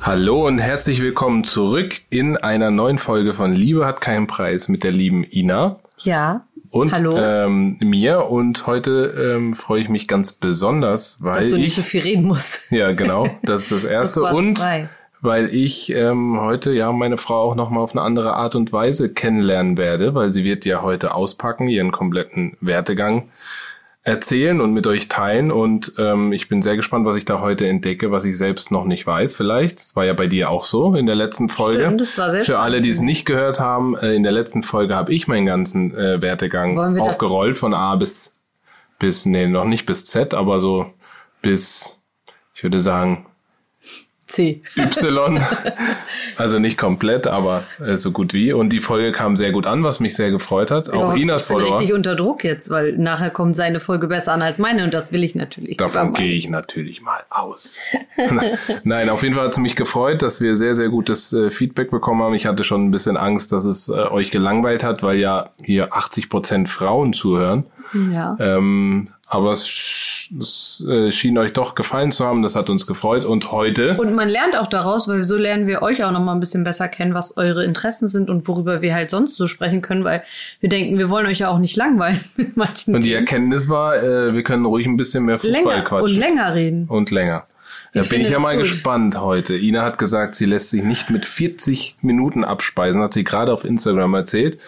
Hallo und herzlich willkommen zurück in einer neuen Folge von Liebe hat keinen Preis mit der lieben Ina. Ja. Und Hallo. Ähm, mir. Und heute ähm, freue ich mich ganz besonders, weil Dass du ich. nicht so viel reden musst. Ja, genau. Das ist das Erste. Das und frei. weil ich ähm, heute ja meine Frau auch nochmal auf eine andere Art und Weise kennenlernen werde, weil sie wird ja heute auspacken, ihren kompletten Wertegang erzählen und mit euch teilen. Und ähm, ich bin sehr gespannt, was ich da heute entdecke, was ich selbst noch nicht weiß. Vielleicht. Das war ja bei dir auch so in der letzten Folge. Stimmt, das war sehr Für alle, die es nicht gehört haben, äh, in der letzten Folge habe ich meinen ganzen äh, Wertegang aufgerollt von A bis bis, nee, noch nicht bis Z, aber so bis, ich würde sagen, C. Y. also nicht komplett, aber äh, so gut wie. Und die Folge kam sehr gut an, was mich sehr gefreut hat. Auch Ja, Inas ich bin Follower. richtig unter Druck jetzt, weil nachher kommt seine Folge besser an als meine und das will ich natürlich. Davon gehe ich natürlich mal aus. Nein, auf jeden Fall hat es mich gefreut, dass wir sehr, sehr gutes äh, Feedback bekommen haben. Ich hatte schon ein bisschen Angst, dass es äh, euch gelangweilt hat, weil ja hier 80 Prozent Frauen zuhören. Ja. Ähm, aber es, es äh, schien euch doch gefallen zu haben. Das hat uns gefreut. Und heute, Und man lernt auch daraus, weil so lernen wir euch auch noch mal ein bisschen besser kennen, was eure Interessen sind und worüber wir halt sonst so sprechen können, weil wir denken, wir wollen euch ja auch nicht langweilen mit manchen und die Themen. Erkenntnis war, äh, wir können ruhig ein bisschen mehr Fußball länger quatschen. und länger reden. Und länger. Da Ich bin ich ja mal gut. gespannt heute. Ina hat gesagt, sie lässt sich nicht mit 40 Minuten abspeisen, hat sie gerade auf Instagram erzählt.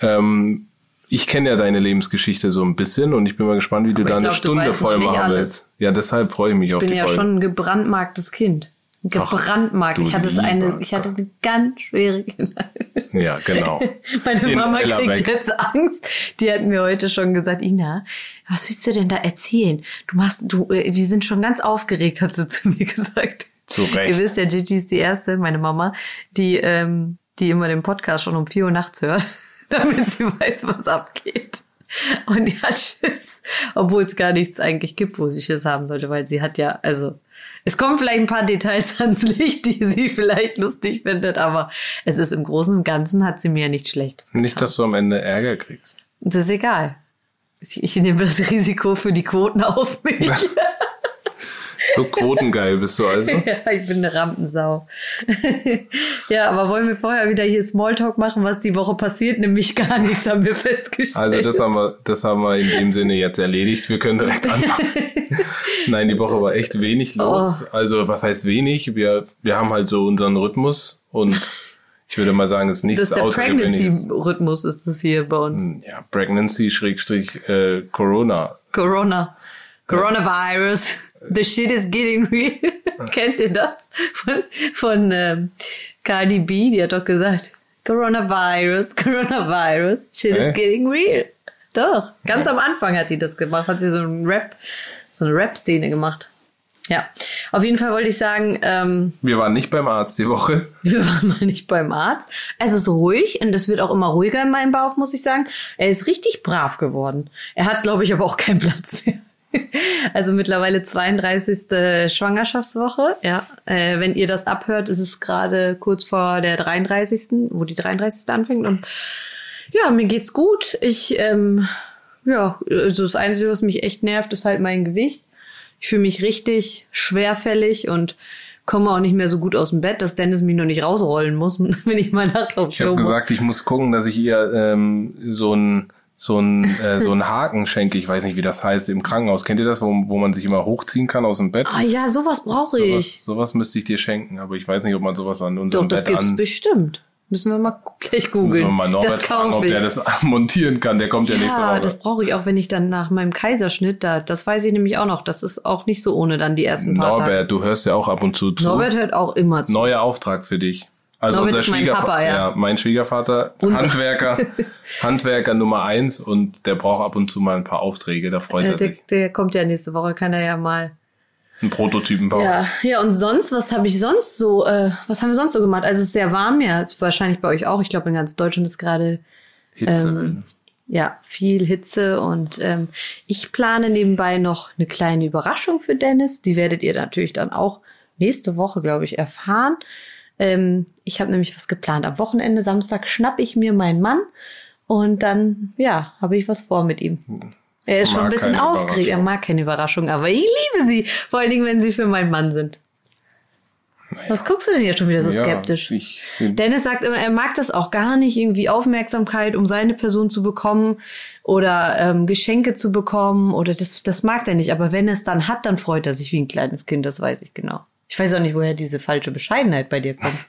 Ähm, ich kenne ja deine Lebensgeschichte so ein bisschen und ich bin mal gespannt, wie du Aber da eine glaub, Stunde voll machen willst. Ja, deshalb freue ich mich auf Ich bin ja schon ein gebrandmarktes Kind. Gebrandmarkt. Ich hatte eine, ich hatte eine ganz schwere Kindheit. Ja, genau. Meine In Mama Ellerbeck. kriegt jetzt Angst. Die hat mir heute schon gesagt, Ina, was willst du denn da erzählen? Du machst, du, äh, wir sind schon ganz aufgeregt, hat sie zu mir gesagt. Zu Recht. Ihr wisst ja, Gigi ist die erste, meine Mama, die, ähm, die immer den Podcast schon um vier Uhr nachts hört, damit sie weiß, was abgeht. Und die hat Schiss, obwohl es gar nichts eigentlich gibt, wo sie Schiss haben sollte, weil sie hat ja, also, es kommen vielleicht ein paar Details ans Licht, die sie vielleicht lustig findet, aber es ist im Großen und Ganzen hat sie mir ja nichts Schlechtes getan. Nicht, dass du am Ende Ärger kriegst. Das ist egal. Ich, ich nehme das Risiko für die Quoten auf mich. So quotengeil bist du also. ja, ich bin eine Rampensau. ja, aber wollen wir vorher wieder hier Smalltalk machen, was die Woche passiert? Nämlich gar nichts, haben wir festgestellt. Also das haben wir, das haben wir in dem Sinne jetzt erledigt. Wir können direkt anfangen. Nein, die Woche war echt wenig los. Oh. Also was heißt wenig? Wir, wir haben halt so unseren Rhythmus und ich würde mal sagen, es ist nichts das ist der. Pregnancy-Rhythmus ist das hier bei uns. Ja, Pregnancy Schrägstrich äh, Corona. Corona. Coronavirus. The shit is getting real. Kennt ihr das? Von, von ähm, Cardi B, die hat doch gesagt, Coronavirus, Coronavirus, shit Hä? is getting real. Doch, ganz am Anfang hat sie das gemacht, hat sie so einen Rap, so eine Rap-Szene gemacht. Ja, auf jeden Fall wollte ich sagen, ähm, Wir waren nicht beim Arzt die Woche. wir waren mal nicht beim Arzt. Es ist ruhig und es wird auch immer ruhiger in meinem Bauch, muss ich sagen. Er ist richtig brav geworden. Er hat, glaube ich, aber auch keinen Platz mehr. Also mittlerweile 32. Schwangerschaftswoche. Ja, äh, wenn ihr das abhört, ist es gerade kurz vor der 33., wo die 33. anfängt. Und ja, mir geht's gut. Ich, ähm, ja, also das Einzige, was mich echt nervt, ist halt mein Gewicht. Ich fühle mich richtig schwerfällig und komme auch nicht mehr so gut aus dem Bett, dass Dennis mich noch nicht rausrollen muss, wenn ich mal nachts auf Ich habe gesagt, ich muss gucken, dass ich ihr ähm, so ein so ein äh, so ein Haken schenke. Ich weiß nicht, wie das heißt im Krankenhaus. Kennt ihr das, wo, wo man sich immer hochziehen kann aus dem Bett? Ah ja, sowas brauche ich. Sowas, sowas müsste ich dir schenken, aber ich weiß nicht, ob man sowas an unserem Doch, das Bett gibt's an. bestimmt. Müssen wir mal gleich Müssen wir googeln. mal Norbert Das fragen, ob der das montieren kann. Der kommt ja, nächste Ja, Woche. das brauche ich auch, wenn ich dann nach meinem Kaiserschnitt da, das weiß ich nämlich auch noch. Das ist auch nicht so ohne dann die ersten paar Tage. Norbert, du hörst ja auch ab und zu zu. Norbert hört auch immer zu. Neuer Auftrag für dich. Also Norbert unser ist mein Schwiegervater, Papa, ja. mein Schwiegervater, Unser- Handwerker, Handwerker Nummer eins und der braucht ab und zu mal ein paar Aufträge. Da freut Äh, er der, sich. der kommt ja nächste Woche, kann er ja mal. Ein Prototypen bauen. Ja, ja, und sonst, was habe ich sonst so, äh, was haben wir sonst so gemacht? Also es ist sehr warm, ja, ist wahrscheinlich bei euch auch. Ich glaube, in ganz Deutschland ist gerade Hitzewellen. ja viel Hitze und ähm, ich plane nebenbei noch eine kleine Überraschung für Dennis. Die werdet ihr natürlich dann auch nächste Woche, glaube ich, erfahren. Ähm, ich habe nämlich was geplant. Am Wochenende, Samstag, schnapp ich mir meinen Mann und dann, ja, habe ich was vor mit ihm. Er ist schon ein bisschen aufgeregt. Er mag keine Überraschung, aber ich liebe sie. Vor allen Dingen, wenn sie für meinen Mann sind. Was guckst du denn jetzt schon wieder so Ja, skeptisch? Ich, Dennis sagt immer, er mag das auch gar nicht, irgendwie Aufmerksamkeit, um seine Person zu bekommen oder ähm, Geschenke zu bekommen oder das, das mag er nicht. Aber wenn er es dann hat, dann freut er sich wie ein kleines Kind, das weiß ich genau. Ich weiß auch nicht, woher diese falsche Bescheidenheit bei dir kommt.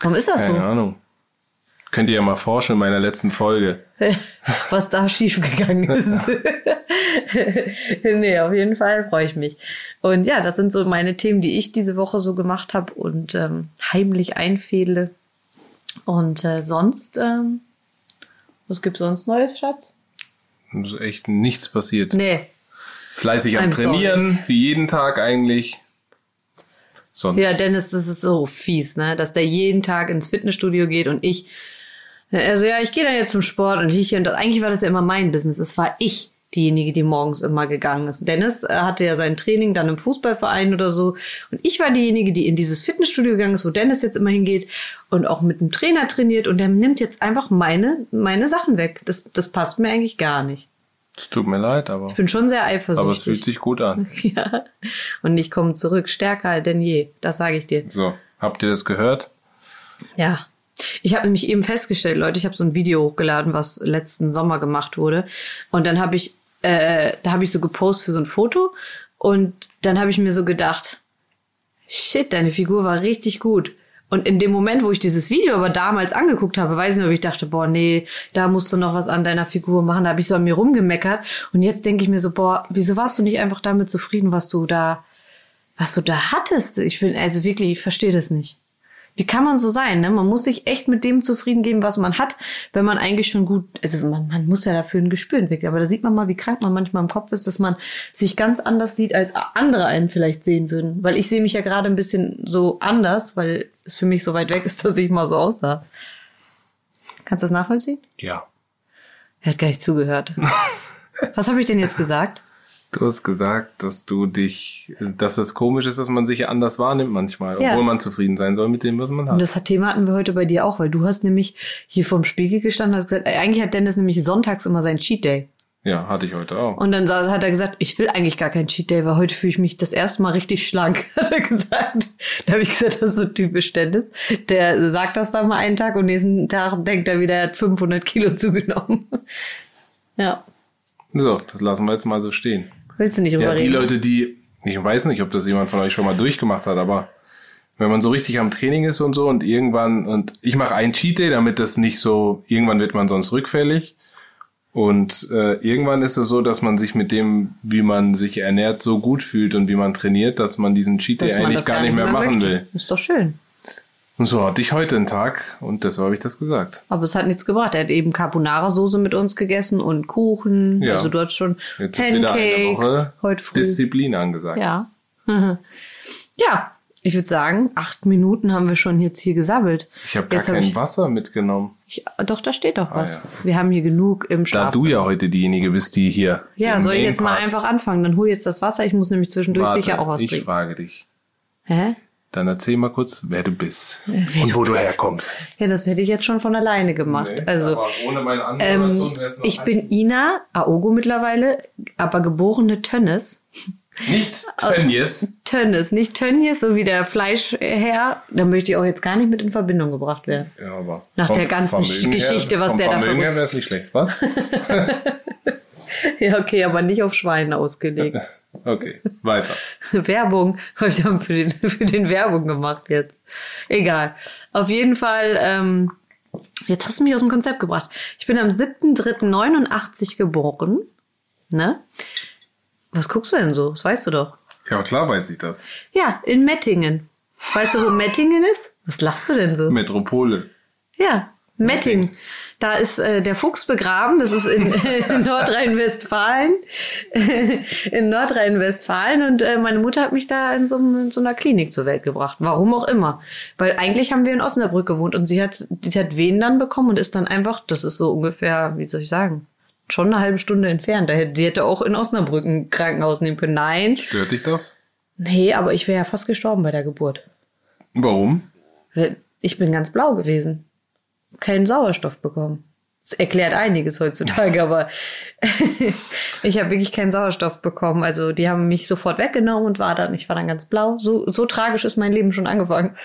Warum ist das so? keine Ahnung. Könnt ihr ja mal forschen in meiner letzten Folge. was da schiefgegangen ist. nee, auf jeden Fall freue ich mich. Und ja, das sind so meine Themen, die ich diese Woche so gemacht habe und ähm, heimlich einfädle. Und äh, sonst, ähm, was gibt's sonst Neues, Schatz? Es ist echt nichts passiert. Nee. Fleißig am I'm sorry. Trainieren, wie jeden Tag eigentlich. Sonst. Ja, Dennis, das ist so fies, ne? Dass der jeden Tag ins Fitnessstudio geht und ich. Also ja, ich gehe dann jetzt zum Sport und ich hier und das. Eigentlich war das ja immer mein Business. Es war ich diejenige, die morgens immer gegangen ist. Dennis äh, hatte ja sein Training dann im Fußballverein oder so. Und ich war diejenige, die in dieses Fitnessstudio gegangen ist, wo Dennis jetzt immer hingeht und auch mit einem Trainer trainiert. Und der nimmt jetzt einfach meine, meine Sachen weg. Das, das passt mir eigentlich gar nicht. Es tut mir leid, aber, Ich bin schon sehr aber es fühlt eifersüchtig. sich gut an. ja. Und ich komme zurück, stärker denn je. Das sage ich dir. So, habt ihr das gehört? Ja. Ich habe nämlich eben festgestellt, Leute, ich habe so ein Video hochgeladen, was letzten Sommer gemacht wurde. Und dann habe ich, äh, da habe ich so gepostet für so ein Foto. Und dann habe ich mir so gedacht, shit, deine Figur war richtig gut. Und in dem Moment, wo ich dieses Video aber damals angeguckt habe, weiß ich noch, wie ich dachte, boah, nee, da musst du noch was an deiner Figur machen. Da habe ich so an mir rumgemeckert. Und jetzt denke ich mir so, boah, wieso warst du nicht einfach damit zufrieden, was du da, was du da hattest? Ich bin, also wirklich, ich verstehe das nicht. Wie kann man so sein? Ne? Man muss sich echt mit dem zufrieden geben, was man hat, wenn man eigentlich schon gut, also man, man muss ja dafür ein Gespür entwickeln. Aber da sieht man mal, wie krank man manchmal im Kopf ist, dass man sich ganz anders sieht, als andere einen vielleicht sehen würden. Weil ich sehe mich ja gerade ein bisschen so anders, weil es für mich so weit weg ist, dass ich mal so aussah. Kannst du das nachvollziehen? Ja. Er hat gar nicht zugehört. was habe ich denn jetzt gesagt? Du hast gesagt, dass du dich, dass es komisch ist, dass man sich anders wahrnimmt manchmal, Ja. obwohl man zufrieden sein soll mit dem, was man Und hat. das Thema hatten wir heute bei dir auch, weil du hast nämlich hier vorm Spiegel gestanden und hast gesagt, ey, eigentlich hat Dennis nämlich sonntags immer seinen Cheat Day. Ja, hatte ich heute auch. Und dann hat er gesagt, ich will eigentlich gar keinen Cheat Day, weil heute fühle ich mich das erste Mal richtig schlank, hat er gesagt. Da habe ich gesagt, das ist so typisch Dennis. Der sagt das dann mal einen Tag und nächsten Tag denkt er wieder, er hat 500 Kilo zugenommen. Ja, So, das lassen wir jetzt mal so stehen. Willst du nicht drüber Ja, die reden? Leute, die, ich weiß nicht, ob das jemand von euch schon mal durchgemacht hat, aber wenn man so richtig am Training ist und so und irgendwann, und ich mache einen Cheat Day, damit das nicht so, irgendwann wird man sonst rückfällig. Und äh, irgendwann ist es so, dass man sich mit dem, wie man sich ernährt, so gut fühlt und wie man trainiert, dass man diesen Cheat Day Dass eigentlich das gar nicht mehr, machen möchte. will. Ist doch schön. Und so hatte ich heute einen Tag und deshalb habe ich das gesagt. Aber es hat nichts gebracht. Er hat eben Carbonara-Soße mit uns gegessen und Kuchen. Ja. Also du hast schon Jetzt ist wieder eine Pancakes Woche heute früh. Disziplin angesagt. Ja. ja, ich würde sagen, acht Minuten haben wir schon jetzt hier gesabbelt. Ich habe gar Jetzt hab kein ich- Wasser mitgenommen. Ich, doch, da steht doch was. Ah, ja. Wir haben hier genug im Da Schlafzimmer. du ja heute diejenige bist, die hier. ja, soll ich jetzt mal einfach anfangen? Dann hol jetzt das Wasser. Ich muss nämlich zwischendurch Warte, sicher auch was Ich trinken. frage dich. Hä? Dann erzähl mal kurz, wer du bist wer und du wo du herkommst. Ja, das hätte ich jetzt schon von alleine gemacht. Nee, also, aber ohne meine ähm, Anmoderation wär's noch ich bin Ina Aogo mittlerweile, aber geborene Tönnes. nicht Tönnies. Tönnes, nicht Tönnies, so wie der Fleischherr. Da möchte ich auch jetzt gar nicht mit in Verbindung gebracht werden. Ja, aber Nach vom der ganzen Vermögen Geschichte, was vom der da Vermögen her wäre es nicht schlecht, was? Ja, okay, aber nicht auf Schweine ausgelegt. Okay, weiter. Werbung. Wir haben für den, für den Werbung gemacht jetzt. Egal. Auf jeden Fall, ähm, jetzt hast du mich aus dem Konzept gebracht. Ich bin am 7.3.89 geboren. Ne? Was guckst du denn so? Das weißt du doch. Ja, klar weiß ich das. Ja, in Mettingen. Weißt du, wo Mettingen ist? Was lachst du denn so? Metropole. Ja, Mettingen. Da ist äh, der Fuchs begraben. Das ist in, in Nordrhein-Westfalen. in Nordrhein-Westfalen. Und äh, meine Mutter hat mich da in so, in so einer Klinik zur Welt gebracht. Warum auch immer. Weil eigentlich haben wir in Osnabrück gewohnt und sie hat, die hat Wehen dann bekommen und ist dann einfach, das ist so ungefähr, wie soll ich sagen, schon eine halbe Stunde entfernt. Die hätte auch in Osnabrück ein Krankenhaus nehmen können. Nein, Stört dich das? Nee, aber ich wäre ja fast gestorben bei der Geburt. Warum? Ich bin ganz blau gewesen. Keinen Sauerstoff bekommen. Das erklärt einiges heutzutage, aber ich habe wirklich keinen Sauerstoff bekommen. Also die haben mich sofort weggenommen und war dann, ich war dann ganz blau. So, so tragisch ist mein Leben schon angefangen.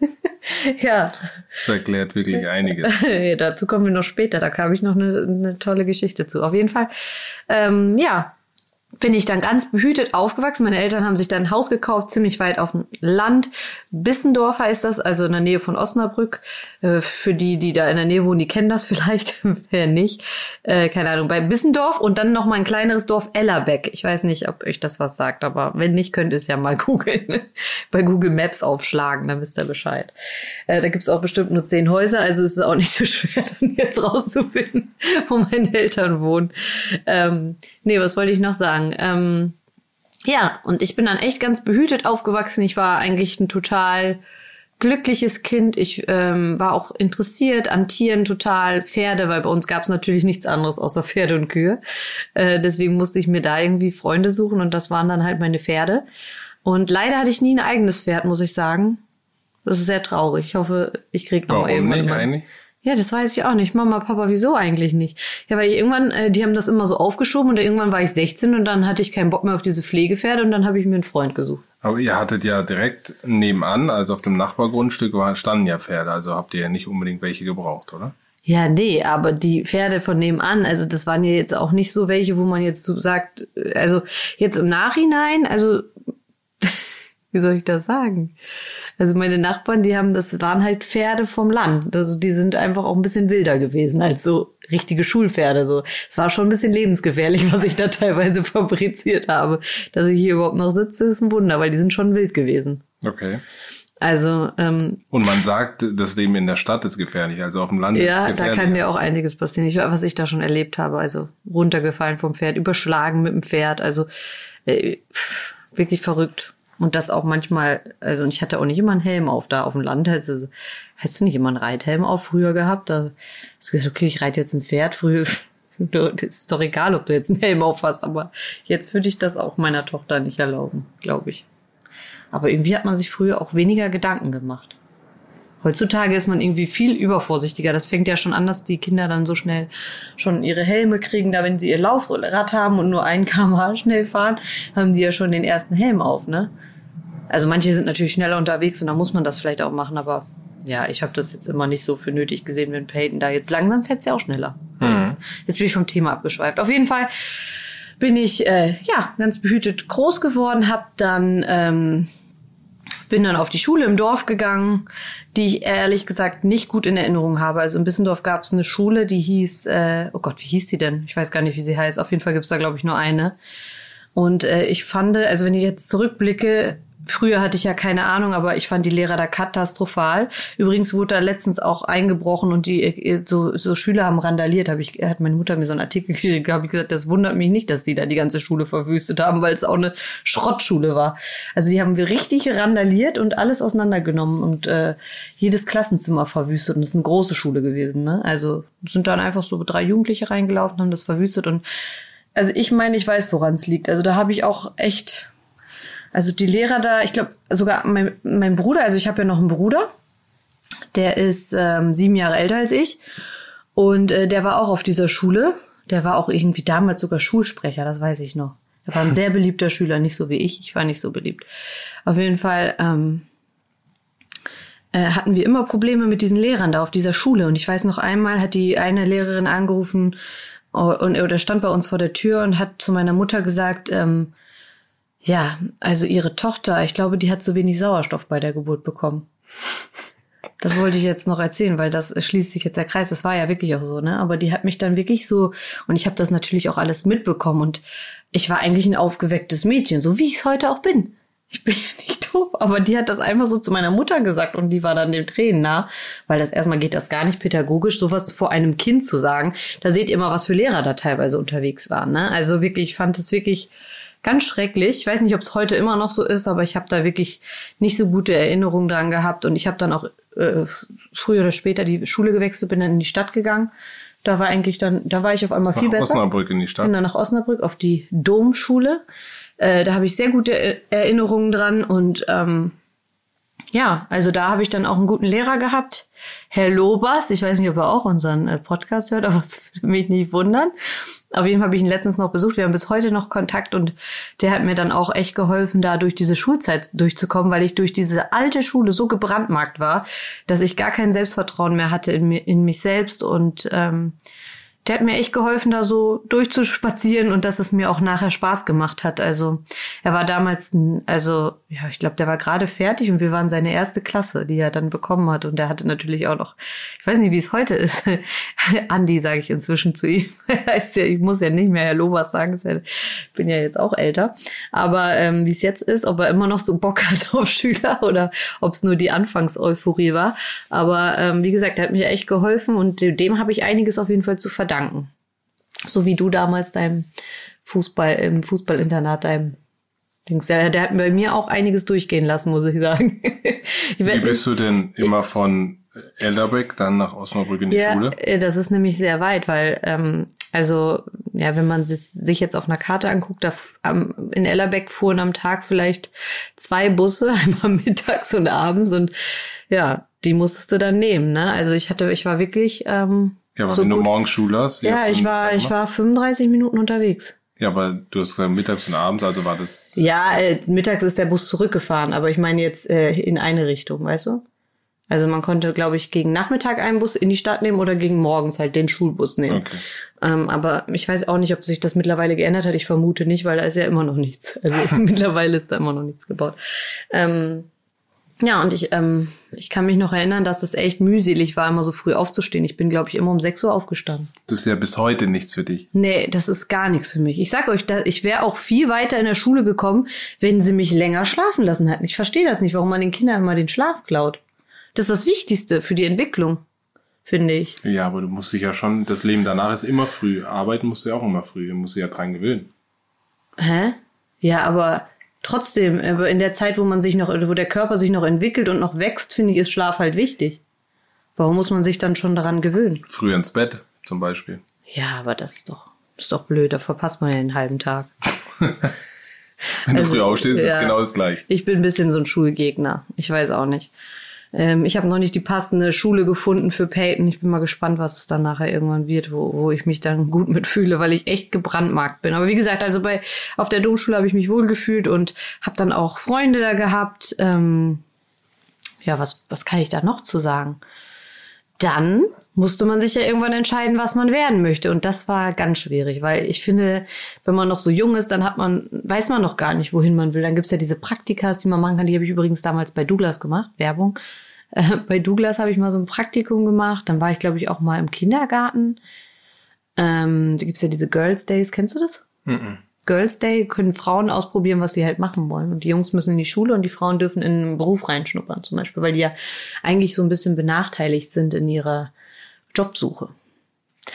ja. Das erklärt wirklich einiges. Dazu kommen wir noch später. Da kam ich noch eine, eine tolle Geschichte zu. Auf jeden Fall. Ähm, ja, bin ich dann ganz behütet aufgewachsen. Meine Eltern haben sich dann ein Haus gekauft, ziemlich weit auf dem Land. Bissendorf heißt das, also in der Nähe von Osnabrück. Äh, für die, die da in der Nähe wohnen, die kennen das vielleicht, wer nicht. Äh, keine Ahnung, bei Bissendorf und dann noch mal ein kleineres Dorf, Ellerbeck. Ich weiß nicht, ob euch das was sagt, aber wenn nicht, könnt ihr es ja mal googeln. bei Google Maps aufschlagen, dann wisst ihr Bescheid. Äh, da gibt's auch bestimmt nur zehn Häuser, also ist es auch nicht so schwer, dann jetzt rauszufinden, wo meine Eltern wohnen. Ähm, nee, was wollte ich noch sagen? Ähm, ja, und ich bin dann echt ganz behütet aufgewachsen. Ich war eigentlich ein total glückliches Kind. Ich ähm, war auch interessiert an Tieren total, Pferde, weil bei uns gab es natürlich nichts anderes außer Pferde und Kühe. Äh, deswegen musste ich mir da irgendwie Freunde suchen und das waren dann halt meine Pferde. Und leider hatte ich nie ein eigenes Pferd, muss ich sagen. Das ist sehr traurig. Ich hoffe, ich krieg noch Warum mal irgendwann. nicht? Ja, das weiß ich auch nicht. Mama, Papa, wieso eigentlich nicht? Ja, weil irgendwann, äh, die haben das immer so aufgeschoben und irgendwann war ich 16 und dann hatte ich keinen Bock mehr auf diese Pflegepferde und dann habe ich mir einen Freund gesucht. Aber ihr hattet ja direkt nebenan, also auf dem Nachbargrundstück, war- standen ja Pferde, also habt ihr ja nicht unbedingt welche gebraucht, oder? Ja, nee, aber die Pferde von nebenan, also das waren ja jetzt auch nicht so welche, wo man jetzt so sagt, äh, also jetzt im Nachhinein, also wie soll ich das sagen? Also meine Nachbarn, die haben, das waren halt Pferde vom Land. Also die sind einfach auch ein bisschen wilder gewesen als so richtige Schulpferde. So, es war schon ein bisschen lebensgefährlich, was ich da teilweise fabriziert habe. Dass ich hier überhaupt noch sitze, ist ein Wunder, weil die sind schon wild gewesen. Okay. Also ähm, Und man sagt, das Leben in der Stadt ist gefährlich, also auf dem Land ist Ja, es da gefährlich. kann dir auch einiges passieren. Ich, was ich da schon erlebt habe, also runtergefallen vom Pferd, überschlagen mit dem Pferd, also äh, wirklich verrückt. Und das auch manchmal, also ich hatte auch nicht immer einen Helm auf da auf dem Land. Also, hast du nicht immer einen Reithelm auf früher gehabt? Da hast du gesagt, okay, ich reite jetzt ein Pferd. Früher das ist doch egal, ob du jetzt einen Helm auf hast, aber jetzt würde ich das auch meiner Tochter nicht erlauben, glaube ich. Aber irgendwie hat man sich früher auch weniger Gedanken gemacht. Heutzutage ist man irgendwie viel übervorsichtiger. Das fängt ja schon an, dass die Kinder dann so schnell schon ihre Helme kriegen. Da, wenn sie ihr Laufrad haben und nur ein kmh schnell fahren, haben die ja schon den ersten Helm auf, ne? Also manche sind natürlich schneller unterwegs und da muss man das vielleicht auch machen, aber ja, ich habe das jetzt immer nicht so für nötig gesehen, wenn Peyton da jetzt langsam fährt's ja auch schneller. Mhm. Jetzt bin ich vom Thema abgeschweift. Auf jeden Fall bin ich äh, ja ganz behütet groß geworden, hab dann ähm, bin dann auf die Schule im Dorf gegangen, die ich ehrlich gesagt nicht gut in Erinnerung habe. Also in Bissendorf gab es eine Schule, die hieß, äh, oh Gott, wie hieß die denn? Ich weiß gar nicht, wie sie heißt. Auf jeden Fall gibt's da, glaube ich, nur eine. Und äh, ich fand, also wenn ich jetzt zurückblicke, früher hatte ich ja keine Ahnung, aber ich fand die Lehrer da katastrophal. Übrigens wurde da letztens auch eingebrochen und die äh, so, so Schüler haben randaliert. Hab ich, hat meine Mutter mir so einen Artikel geschickt, habe ich gesagt, das wundert mich nicht, dass die da die ganze Schule verwüstet haben, weil es auch eine Schrottschule war. Also die haben wir richtig randaliert und alles auseinandergenommen und äh, jedes Klassenzimmer verwüstet. Und das ist eine große Schule gewesen. Ne? Also sind dann einfach so drei Jugendliche reingelaufen, haben das verwüstet und also ich meine, ich weiß, woran es liegt. Also da habe ich auch echt, also die Lehrer da, ich glaube sogar mein, mein Bruder, also ich habe ja noch einen Bruder, der ist ähm, sieben Jahre älter als ich und äh, der war auch auf dieser Schule. Der war auch irgendwie damals sogar Schulsprecher, das weiß ich noch. Er war ein sehr beliebter Schüler, nicht so wie ich. Ich war nicht so beliebt. Auf jeden Fall ähm, äh, hatten wir immer Probleme mit diesen Lehrern da auf dieser Schule. Und ich weiß noch einmal hat die eine Lehrerin angerufen oh, und oder stand bei uns vor der Tür und hat zu meiner Mutter gesagt, ähm, ja, also ihre Tochter, ich glaube, die hat zu wenig Sauerstoff bei der Geburt bekommen. Das wollte ich jetzt noch erzählen, weil das schließt sich jetzt der Kreis. Das war ja wirklich auch so, ne? Aber die hat mich dann wirklich so und ich habe das natürlich auch alles mitbekommen und ich war eigentlich ein aufgewecktes Mädchen, so wie ich es heute auch bin. Ich bin ja nicht doof, aber die hat das einfach so zu meiner Mutter gesagt und die war dann dem Tränen nah, weil das erstmal geht das gar nicht pädagogisch, sowas vor einem Kind zu sagen. Da seht ihr mal, was für Lehrer da teilweise unterwegs waren, ne? Also wirklich, ich fand es wirklich ganz schrecklich. Ich weiß nicht, ob es heute immer noch so ist, aber ich habe da wirklich nicht so gute Erinnerungen dran gehabt und ich habe dann auch äh, früher oder später die Schule gewechselt, bin dann in die Stadt gegangen. Da war eigentlich dann, da war ich auf einmal viel Nach besser. Osnabrück in die Stadt. Bin dann nach Osnabrück auf die Domschule. Äh, da habe ich sehr gute Erinnerungen dran und ähm, ja, also da habe ich dann auch einen guten Lehrer gehabt. Herr Lobers, ich weiß nicht, ob er auch unseren äh, Podcast hört, aber das würde mich nicht wundern. Auf jeden Fall habe ich ihn letztens noch besucht. Wir haben bis heute noch Kontakt und der hat mir dann auch echt geholfen, da durch diese Schulzeit durchzukommen, weil ich durch diese alte Schule so gebrandmarkt war, dass ich gar kein Selbstvertrauen mehr hatte in, mir, in mich selbst und ähm, der hat mir echt geholfen, da so durchzuspazieren und dass es mir auch nachher Spaß gemacht hat. Also er war damals, also ja, ich glaube, der war gerade fertig und wir waren seine erste Klasse, die er dann bekommen hat. Und er hatte natürlich auch noch, ich weiß nicht, wie es heute ist. Andi sage ich inzwischen zu ihm. heißt ja, ich muss ja nicht mehr Herr Lobers sagen, ich bin ja jetzt auch älter. Aber ähm, wie es jetzt ist, ob er immer noch so Bock hat auf Schüler oder ob es nur die Anfangseuphorie war. Aber ähm, wie gesagt, er hat mir echt geholfen und dem habe ich einiges auf jeden Fall zu verdanken verdanken. So wie du damals deinem Fußball, im Fußballinternat, deinem Dings. Der, der hat bei mir auch einiges durchgehen lassen, muss ich sagen. ich wie bist du denn immer von Elderbeck dann nach Osnabrück in die ja, Schule? Äh, das ist nämlich sehr weit, weil, ähm, also, ja, wenn man sich jetzt auf einer Karte anguckt, da am, in Ellerbeck fuhren am Tag vielleicht zwei Busse, einmal mittags und abends und ja, die musstest du dann nehmen, ne? Also ich hatte, ich war wirklich ähm, ja, aber so wenn gut. du morgens Schule hast, wie Ja, hast ich war, ich war 35 Minuten unterwegs. Ja, aber du hast gesagt mittags und abends, also war das. Ja, äh, mittags ist der Bus zurückgefahren, aber ich meine jetzt äh, in eine Richtung, weißt du? Also man konnte, glaube ich, gegen Nachmittag einen Bus in die Stadt nehmen oder gegen morgens halt den Schulbus nehmen. Okay. Ähm, aber ich weiß auch nicht, ob sich das mittlerweile geändert hat. Ich vermute nicht, weil da ist ja immer noch nichts. Also mittlerweile ist da immer noch nichts gebaut. Ähm, ja, und ich, ähm, ich kann mich noch erinnern, dass es echt mühselig war, immer so früh aufzustehen. Ich bin, glaube ich, immer um 6 Uhr aufgestanden. Das ist ja bis heute nichts für dich. Nee, das ist gar nichts für mich. Ich sag euch, ich wäre auch viel weiter in der Schule gekommen, wenn sie mich länger schlafen lassen hätten. Ich verstehe das nicht, warum man den Kindern immer den Schlaf klaut. Das ist das Wichtigste für die Entwicklung, finde ich. Ja, aber du musst dich ja schon, das Leben danach ist immer früh. Arbeiten musst du ja auch immer früh. Du musst dich ja dran gewöhnen. Hä? Ja, aber trotzdem, in der Zeit, wo man sich noch, wo der Körper sich noch entwickelt und noch wächst, finde ich, ist Schlaf halt wichtig. Warum muss man sich dann schon daran gewöhnen? Früh ins Bett, zum Beispiel. Ja, aber das ist doch, ist doch blöd, da verpasst man ja einen halben Tag. Wenn also, du früh aufstehst, ja, ist genau das gleiche. Ich bin ein bisschen so ein Schulgegner. Ich weiß auch nicht. Ähm, ich habe noch nicht die passende Schule gefunden für Peyton. Ich bin mal gespannt, was es dann nachher irgendwann wird, wo, wo ich mich dann gut mitfühle, weil ich echt gebrandmarkt bin. Aber wie gesagt, also bei auf der Domschule habe ich mich wohl gefühlt und habe dann auch Freunde da gehabt. Ähm, ja, was, was kann ich da noch zu sagen? Dann musste man sich ja irgendwann entscheiden, was man werden möchte. Und das war ganz schwierig, weil ich finde, wenn man noch so jung ist, dann hat man, weiß man noch gar nicht, wohin man will. Dann gibt's ja diese Praktikas, die man machen kann. Die habe ich übrigens damals bei Douglas gemacht, Werbung. Äh, bei Douglas habe ich mal so ein Praktikum gemacht. Dann war ich, glaube ich, auch mal im Kindergarten. Ähm, da gibt's ja diese Girls Days, kennst du das? Mm, -mm. Girls Day können Frauen ausprobieren, was sie halt machen wollen. Und die Jungs müssen in die Schule und die Frauen dürfen in einen Beruf reinschnuppern, zum Beispiel, weil die ja eigentlich so ein bisschen benachteiligt sind in ihrer Jobsuche.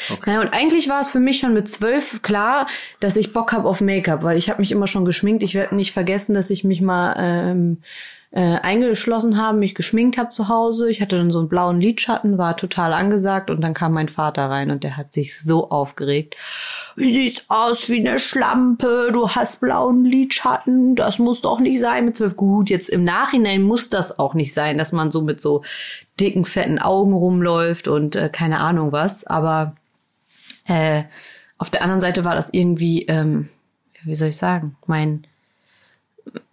Okay. Naja, und eigentlich war es für mich schon mit zwölf klar, dass ich Bock habe auf Make-up, weil ich habe mich immer schon geschminkt. Ich werde nicht vergessen, dass ich mich mal ähm, äh, eingeschlossen habe, mich geschminkt habe zu Hause. Ich hatte dann so einen blauen Lidschatten, war total angesagt und dann kam mein Vater rein und der hat sich so aufgeregt. Du siehst aus wie eine Schlampe, du hast blauen Lidschatten, das muss doch nicht sein mit zwölf. Gut, jetzt im Nachhinein muss das auch nicht sein, dass man so mit so dicken, fetten Augen rumläuft und äh, keine Ahnung was. Aber äh, auf der anderen Seite war das irgendwie, ähm, wie soll ich sagen, mein,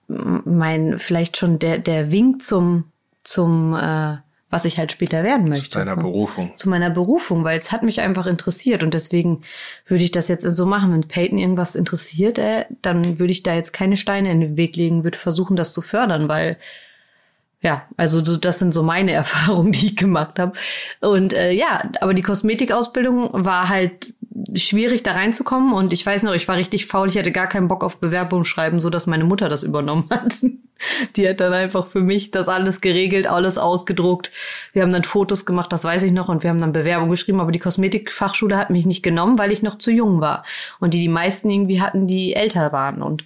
mein vielleicht schon der, der Wink zum, zum äh, was ich halt später werden möchte. Zu deiner Berufung. Zu meiner Berufung, weil es hat mich einfach interessiert und deswegen würde ich das jetzt so machen. Wenn Peyton irgendwas interessiert, äh, dann würde ich da jetzt keine Steine in den Weg legen, würde versuchen, das zu fördern, weil ja, also so, das sind so meine Erfahrungen, die ich gemacht habe. Und äh, ja, aber die Kosmetikausbildung war halt schwierig da reinzukommen. Und ich weiß noch, ich war richtig faul, ich hatte gar keinen Bock auf Bewerbung schreiben, so dass meine Mutter das übernommen hat. Die hat dann einfach für mich das alles geregelt, alles ausgedruckt. Wir haben dann Fotos gemacht, das weiß ich noch. Und wir haben dann Bewerbung geschrieben, aber die Kosmetikfachschule hat mich nicht genommen, weil ich noch zu jung war. Und die die meisten irgendwie hatten, die älter waren. Und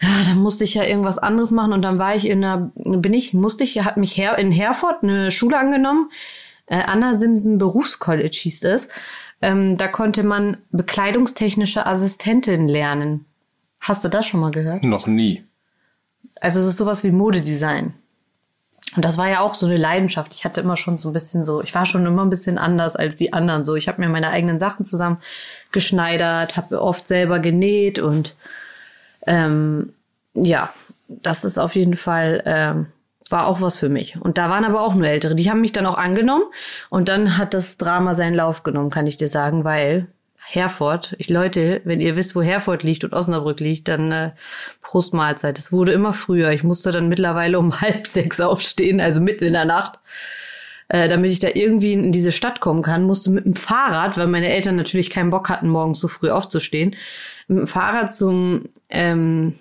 ja, dann musste ich ja irgendwas anderes machen. Und dann war ich in einer, bin ich, musste ich, hat mich her, in Herford eine Schule angenommen, äh, Anna Simsen Berufscollege hieß es. Ähm, da konnte man bekleidungstechnische Assistentin lernen. Hast du das schon mal gehört? Noch nie. Also es ist sowas wie Modedesign. Und das war ja auch so eine Leidenschaft. Ich hatte immer schon so ein bisschen so, ich war schon immer ein bisschen anders als die anderen. So, ich habe mir meine eigenen Sachen zusammen geschneidert, habe oft selber genäht und ähm, ja, das ist auf jeden Fall ähm, war auch was für mich. Und da waren aber auch nur Ältere. Die haben mich dann auch angenommen und dann hat das Drama seinen Lauf genommen, kann ich dir sagen, weil Herford, ich Leute, wenn ihr wisst, wo Herford liegt und Osnabrück liegt, dann äh, Prost Mahlzeit. Es wurde immer früher. Ich musste dann mittlerweile um halb sechs aufstehen, also mitten in der Nacht. Äh, damit ich da irgendwie in diese Stadt kommen kann, musste mit dem Fahrrad, weil meine Eltern natürlich keinen Bock hatten, morgens so früh aufzustehen, mit dem Fahrrad zum, ähm,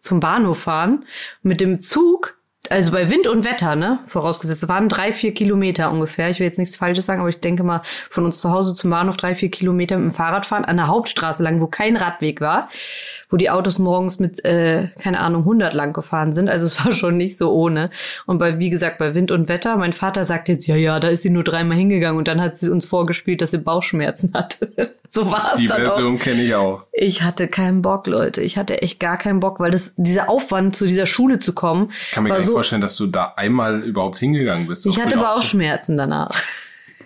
zum Bahnhof fahren, mit dem Zug also bei Wind und Wetter, ne, vorausgesetzt, waren drei, vier Kilometer ungefähr. Ich will jetzt nichts Falsches sagen, aber ich denke mal, von uns zu Hause zum Bahnhof drei, vier Kilometer mit dem Fahrrad fahren, an der Hauptstraße lang, wo kein Radweg war, wo die Autos morgens mit, äh, keine Ahnung, 100 lang gefahren sind. Also es war schon nicht so ohne. Und bei, wie gesagt, bei Wind und Wetter, mein Vater sagt jetzt, ja, ja, da ist sie nur dreimal hingegangen und dann hat sie uns vorgespielt, dass sie Bauchschmerzen hatte. So war es Die dann Version kenne ich auch. Ich hatte keinen Bock, Leute. Ich hatte echt gar keinen Bock, weil das, dieser Aufwand, zu dieser Schule zu kommen, Ich kann mir gar nicht so vorstellen, dass du da einmal überhaupt hingegangen bist. ich hatte aber auch Schmerzen danach.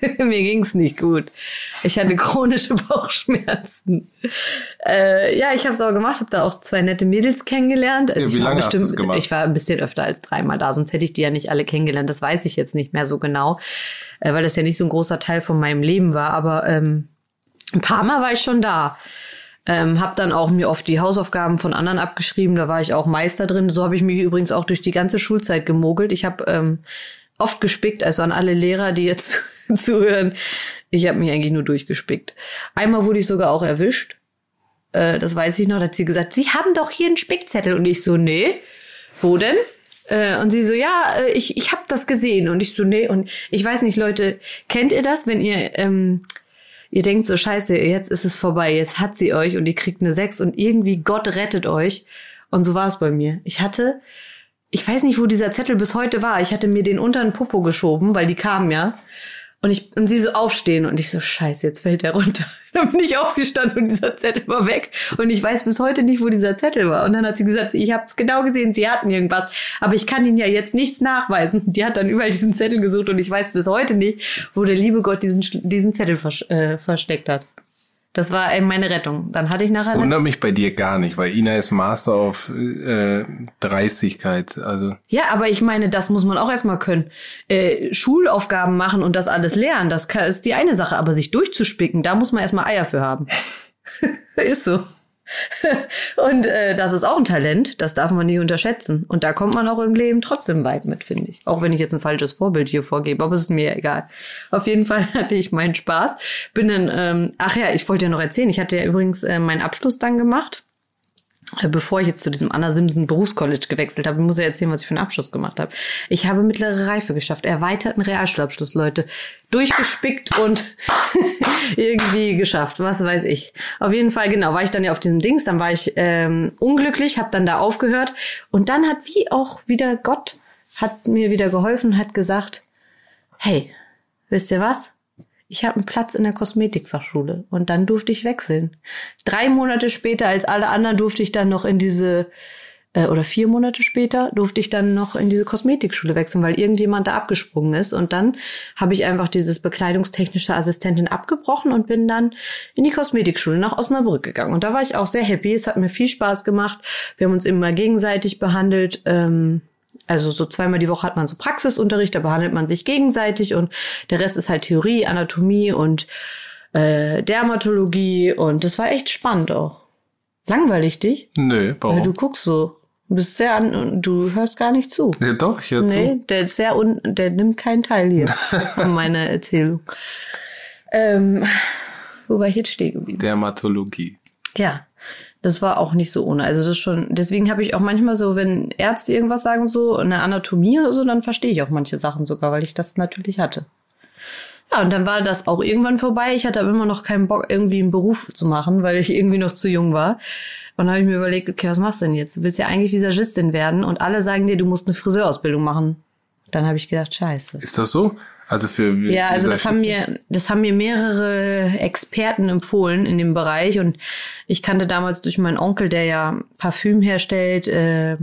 Mir ging's nicht gut. Ich hatte chronische Bauchschmerzen. Äh, ja, ich habe es aber gemacht, habe da auch zwei nette Mädels kennengelernt. Also Ja, wie ich war lange hast bestimmt, du's gemacht? Ich war ein bisschen öfter als dreimal da, sonst hätte ich die ja nicht alle kennengelernt. Das weiß ich jetzt nicht mehr so genau, äh, weil das ja nicht so ein großer Teil von meinem Leben war. Aber ähm, ein paar Mal war ich schon da. Ähm, hab dann auch mir oft die Hausaufgaben von anderen abgeschrieben. Da war ich auch Meister drin. So habe ich mich übrigens auch durch die ganze Schulzeit gemogelt. Ich habe ähm, oft gespickt, also an alle Lehrer, die jetzt zuhören. Ich habe mich eigentlich nur durchgespickt. Einmal wurde ich sogar auch erwischt. Äh, das weiß ich noch. Da hat sie gesagt, Sie haben doch hier einen Spickzettel. Und ich so, nee. Wo denn? Äh, und sie so, ja, äh, ich, ich habe das gesehen. Und ich so, nee. Und ich weiß nicht, Leute, kennt ihr das, wenn ihr ähm, ihr denkt so, scheiße, jetzt ist es vorbei, jetzt hat sie euch und ihr kriegt eine 6 und irgendwie Gott rettet euch. Und so war es bei mir. Ich hatte, ich weiß nicht, wo dieser Zettel bis heute war. Ich hatte mir den unter den Popo geschoben, weil die kamen ja. Und ich, und sie so aufstehen und ich so, scheiße, jetzt fällt der runter. Dann bin ich aufgestanden und dieser Zettel war weg. Und ich weiß bis heute nicht, wo dieser Zettel war. Und dann hat sie gesagt, ich habe es genau gesehen, sie hatten irgendwas. Aber ich kann ihnen ja jetzt nichts nachweisen. Die hat dann überall diesen Zettel gesucht und ich weiß bis heute nicht, wo der liebe Gott diesen, diesen Zettel vers äh, versteckt hat. Das war eben meine Rettung. Dann hatte ich Das nachher. wundert mich bei dir gar nicht, weil Ina ist Master auf äh, Dreistigkeit. Also Ja, aber ich meine, das muss man auch erstmal können. Äh, Schulaufgaben machen und das alles lernen, das kann, ist die eine Sache, aber sich durchzuspicken, da muss man erstmal Eier für haben. ist so. und äh, das ist auch ein Talent, das darf man nie unterschätzen. Und da kommt man auch im Leben trotzdem weit mit, finde ich. Auch wenn ich jetzt ein falsches Vorbild hier vorgebe, aber es ist mir egal. Auf jeden Fall hatte ich meinen Spaß. Bin dann, ähm, ach ja, ich wollte ja noch erzählen, ich hatte ja übrigens äh, meinen Abschluss dann gemacht bevor ich jetzt zu diesem Anna Simpson Berufscollege gewechselt habe, muss ja erzählen, was ich für einen Abschluss gemacht habe. Ich habe mittlere Reife geschafft, erweiterten Realschulabschluss, Leute. Durchgespickt und irgendwie geschafft, was weiß ich. Auf jeden Fall, genau, war ich dann ja auf diesem Dings, dann war ich ähm, unglücklich, habe dann da aufgehört und dann hat wie auch wieder Gott hat mir wieder geholfen, hat gesagt, hey, wisst ihr was? Ich habe einen Platz in der Kosmetikfachschule und dann durfte ich wechseln. Drei Monate später als alle anderen durfte ich dann noch in diese äh, oder vier Monate später durfte ich dann noch in diese Kosmetikschule wechseln, weil irgendjemand da abgesprungen ist. Und dann habe ich einfach dieses bekleidungstechnische Assistentin abgebrochen und bin dann in die Kosmetikschule nach Osnabrück gegangen. Und da war ich auch sehr happy. Es hat mir viel Spaß gemacht. Wir haben uns immer gegenseitig behandelt. Ähm, also so zweimal die Woche hat man so Praxisunterricht, da behandelt man sich gegenseitig und der Rest ist halt Theorie, Anatomie und äh, Dermatologie und das war echt spannend auch. Langweilig dich? nö, Weil warum? du guckst so. Du bist sehr an und du hörst gar nicht zu. ja, doch, ich höre Nee, zu. der ist sehr un der nimmt keinen Teil hier an meiner Erzählung. Ähm, wo war ich jetzt stehen geblieben? Dermatologie. Ja, das war auch nicht so ohne. Also das ist schon, deswegen habe ich auch manchmal so, wenn Ärzte irgendwas sagen, so eine Anatomie oder so, dann verstehe ich auch manche Sachen sogar, weil ich das natürlich hatte. Ja, und dann war das auch irgendwann vorbei. Ich hatte aber immer noch keinen Bock, irgendwie einen Beruf zu machen, weil ich irgendwie noch zu jung war. Und dann habe ich mir überlegt, okay, was machst du denn jetzt? Du willst ja eigentlich Visagistin werden und alle sagen dir, du musst eine Friseurausbildung machen. Dann habe ich gedacht, scheiße. Ist das so? Also für Ja, also das haben mir, das haben mir mehrere Experten empfohlen in dem Bereich und ich kannte damals durch meinen Onkel, der ja Parfüm herstellt, äh,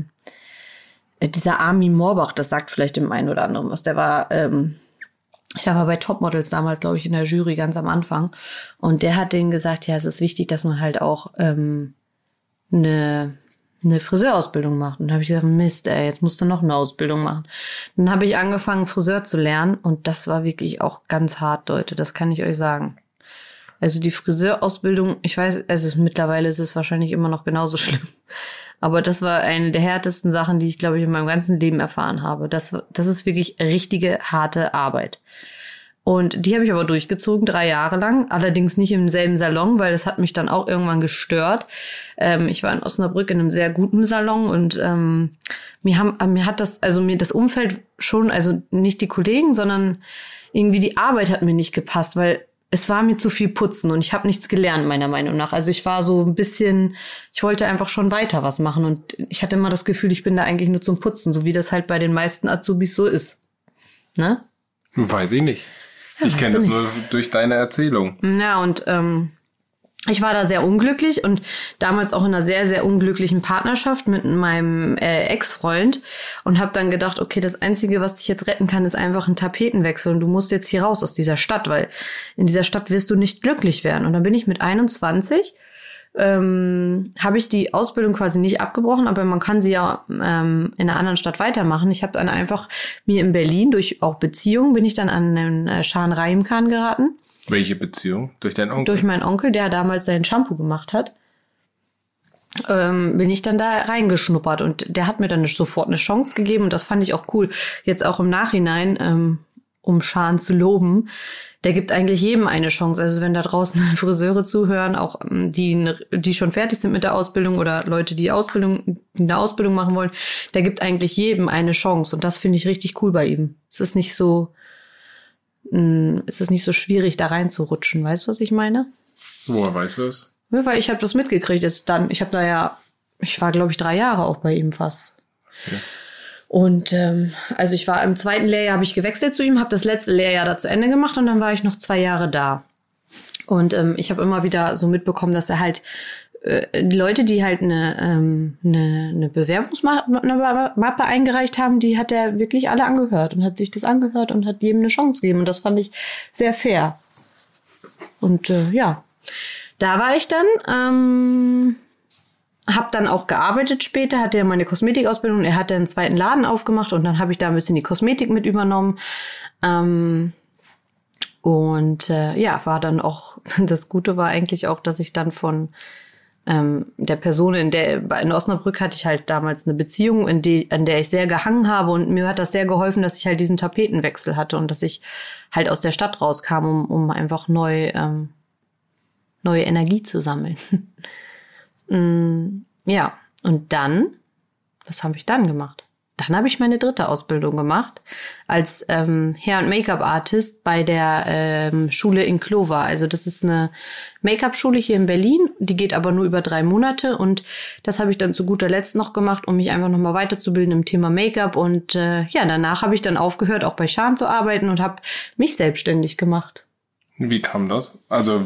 dieser Armin Morbach, das sagt vielleicht dem einen oder anderen was. Der war, ähm, der war bei Topmodels damals, glaube ich, in der Jury ganz am Anfang und der hat denen gesagt, ja, es ist wichtig, dass man halt auch ähm, eine eine Friseurausbildung macht. Und da habe ich gesagt, Mist, ey, jetzt musst du noch eine Ausbildung machen. Dann habe ich angefangen, Friseur zu lernen und das war wirklich auch ganz hart, Leute, das kann ich euch sagen. Also die Friseurausbildung, ich weiß, also mittlerweile ist es wahrscheinlich immer noch genauso schlimm. Aber das war eine der härtesten Sachen, die ich, glaube ich, in meinem ganzen Leben erfahren habe. Das, das ist wirklich richtige, harte Arbeit. Und die habe ich aber durchgezogen, drei Jahre lang. Allerdings nicht im selben Salon, weil das hat mich dann auch irgendwann gestört. Ähm, ich war in Osnabrück in einem sehr guten Salon und ähm, mir, haben, mir hat das, also mir das Umfeld schon, also nicht die Kollegen, sondern irgendwie die Arbeit hat mir nicht gepasst, weil es war mir zu viel Putzen und ich habe nichts gelernt, meiner Meinung nach. Also ich war so ein bisschen, ich wollte einfach schon weiter was machen und ich hatte immer das Gefühl, ich bin da eigentlich nur zum Putzen, so wie das halt bei den meisten Azubis so ist. Ne? Weiß ich nicht. Ich kenne das nur durch deine Erzählung. Ja, und ähm, ich war da sehr unglücklich und damals auch in einer sehr, sehr unglücklichen Partnerschaft mit meinem äh, Ex-Freund und habe dann gedacht, okay, das Einzige, was dich jetzt retten kann, ist einfach ein Tapetenwechsel und du musst jetzt hier raus aus dieser Stadt, weil in dieser Stadt wirst du nicht glücklich werden. Und dann bin ich mit 21 ähm, habe ich die Ausbildung quasi nicht abgebrochen, aber man kann sie ja ähm, in einer anderen Stadt weitermachen. Ich habe dann einfach mir in Berlin durch auch Beziehungen bin ich dann an den äh, Schan Rahim Khan geraten Welche Beziehung? Durch deinen Onkel? durch meinen Onkel, der damals sein Shampoo gemacht hat, ähm, bin ich dann da reingeschnuppert und der hat mir dann sofort eine Chance gegeben und das fand ich auch cool. Jetzt auch im Nachhinein, ähm, um Schan zu loben, der gibt eigentlich jedem eine Chance. Also wenn da draußen Friseure zuhören, auch ähm, die, die schon fertig sind mit der Ausbildung oder Leute, die Ausbildung, die eine Ausbildung machen wollen, der gibt eigentlich jedem eine Chance und das finde ich richtig cool bei ihm. Es ist nicht so, es ist nicht so schwierig, da reinzurutschen. Weißt du, was ich meine? Woher weißt du das? Ja, weil ich habe das mitgekriegt jetzt dann. Ich habe da ja, ich war glaube ich drei Jahre auch bei ihm fast. Okay. Und ähm, also ich war im zweiten Lehrjahr habe ich gewechselt zu ihm, habe das letzte Lehrjahr da zu Ende gemacht und dann war ich noch zwei Jahre da. Und ähm, ich habe immer wieder so mitbekommen, dass er halt äh, Leute, die halt eine, ähm, eine, eine Bewerbungsmappe eingereicht haben, die hat er wirklich alle angehört und hat sich das angehört und hat jedem eine Chance gegeben. Und das fand ich sehr fair. Und äh, ja, da war ich dann. Ähm, hab dann auch gearbeitet später, hatte ja meine Kosmetikausbildung. Er hat einen zweiten Laden aufgemacht und dann habe ich da ein bisschen die Kosmetik mit übernommen. Ähm, und äh, ja, war dann auch, das Gute war eigentlich auch, dass ich dann von ähm, der Person, in der in Osnabrück hatte ich halt damals eine Beziehung, in die, an der ich sehr gehangen habe und mir hat das sehr geholfen, dass ich halt diesen Tapetenwechsel hatte und dass ich halt aus der Stadt rauskam, um, um einfach neu, ähm, neue Energie zu sammeln. Mm, ja, und dann, was habe ich dann gemacht? Dann habe ich meine dritte Ausbildung gemacht als ähm, Hair- und Make-up-Artist bei der ähm, Schule in Clover. Also das ist eine Make-up-Schule hier in Berlin. Die geht aber nur über drei Monate und das habe ich dann zu guter Letzt noch gemacht, um mich einfach nochmal weiterzubilden im Thema Make-up. Und äh, ja, danach habe ich dann aufgehört, auch bei Schan zu arbeiten und habe mich selbstständig gemacht. Wie kam das? Also,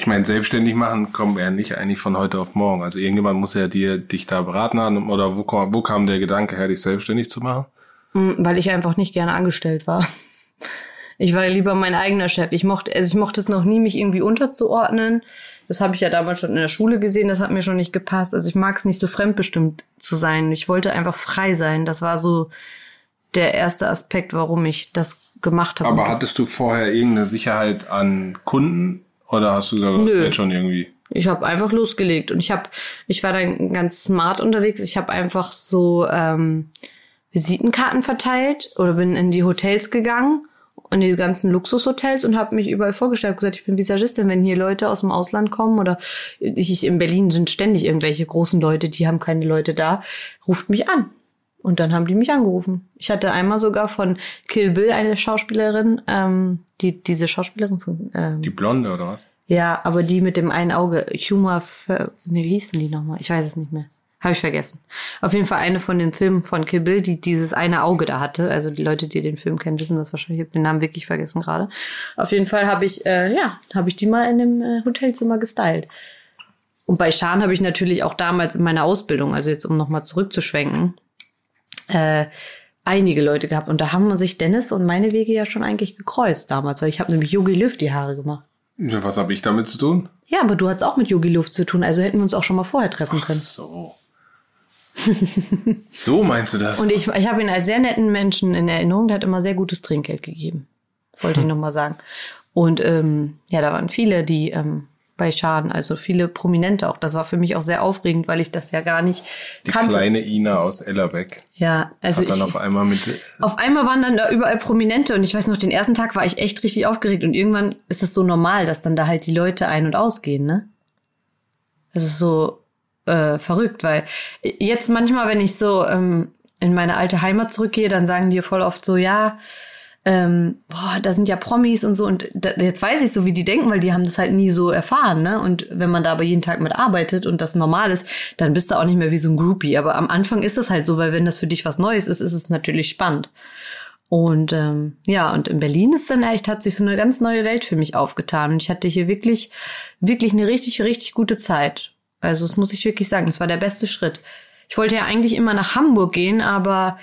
ich meine, selbstständig machen kommt ja nicht eigentlich von heute auf morgen. Also irgendjemand muss ja dir dich da beraten haben oder wo, kam- wo kam der Gedanke her, dich selbstständig zu machen? Mm, Weil ich einfach nicht gerne angestellt war. Ich war lieber mein eigener Chef. Ich mochte, also ich mochte es noch nie, mich irgendwie unterzuordnen. Das habe ich ja damals schon in der Schule gesehen, das hat mir schon nicht gepasst. Also ich mag es nicht so fremdbestimmt zu sein. Ich wollte einfach frei sein. Das war so der erste Aspekt, warum ich das gemacht habe. Aber hattest du vorher irgendeine Sicherheit an Kunden oder hast du gesagt, das wird schon irgendwie? Ich habe einfach losgelegt und ich habe, ich war dann ganz smart unterwegs. Ich habe einfach so ähm, Visitenkarten verteilt oder bin in die Hotels gegangen, in die ganzen Luxushotels und habe mich überall vorgestellt, gesagt, ich bin Visagistin, wenn hier Leute aus dem Ausland kommen oder ich in Berlin sind ständig irgendwelche großen Leute, die haben keine Leute da, ruft mich an. Und dann haben die mich angerufen. Ich hatte einmal sogar von Kill Bill eine Schauspielerin, ähm, die diese Schauspielerin von ähm, Die Blonde oder was? ja, aber die mit dem einen Auge, Humor, ne, wie hießen die nochmal? Ich weiß es nicht mehr. Habe ich vergessen. Auf jeden Fall eine von den Filmen von Kill Bill, die dieses eine Auge da hatte. Also die Leute, die den Film kennen, wissen das wahrscheinlich. Ich habe den Namen wirklich vergessen gerade. Auf jeden Fall habe ich, äh, ja, habe ich die mal in einem äh, Hotelzimmer gestylt. Und bei Schan habe ich natürlich auch damals in meiner Ausbildung, also jetzt um nochmal zurückzuschwenken, äh, einige Leute gehabt. Und da haben sich Dennis und meine Wege ja schon eigentlich gekreuzt damals, weil ich habe nämlich Yogi Löw die Haare gemacht. Ja, Was habe ich damit zu tun? Ja, aber du hattest auch mit Yogi Luft zu tun, also hätten wir uns auch schon mal vorher treffen können. So. so meinst du das? Und ich, ich habe ihn als sehr netten Menschen in Erinnerung, der hat immer sehr gutes Trinkgeld gegeben. Wollte ich noch mal sagen. Und ähm, ja, da waren viele, die ähm, bei Schaden, also viele Prominente auch. Das war für mich auch sehr aufregend, weil ich das ja gar nicht Die kannte. kleine Ina aus Ellerbeck ja, also ich, auf einmal mit. auf einmal waren dann da überall Prominente und ich weiß noch, den ersten Tag war ich echt richtig aufgeregt und irgendwann ist es so normal, dass dann da halt die Leute ein- und ausgehen, ne? Das ist so äh, verrückt, weil jetzt manchmal, wenn ich so ähm, in meine alte Heimat zurückgehe, dann sagen die voll oft so, ja, ähm, boah, da sind ja Promis und so und da, jetzt weiß ich so, wie die denken, weil die haben das halt nie so erfahren, ne? Und wenn man da aber jeden Tag mit arbeitet und das normal ist, dann bist du auch nicht mehr wie so ein Groupie. Aber am Anfang ist das halt so, weil wenn das für dich was Neues ist, ist es natürlich spannend. Und ähm, ja, und in Berlin ist dann echt, hat sich so eine ganz neue Welt für mich aufgetan. Und ich hatte hier wirklich, wirklich eine richtig, richtig gute Zeit. Also das muss ich wirklich sagen, es war der beste Schritt. Ich wollte ja eigentlich immer nach Hamburg gehen, aber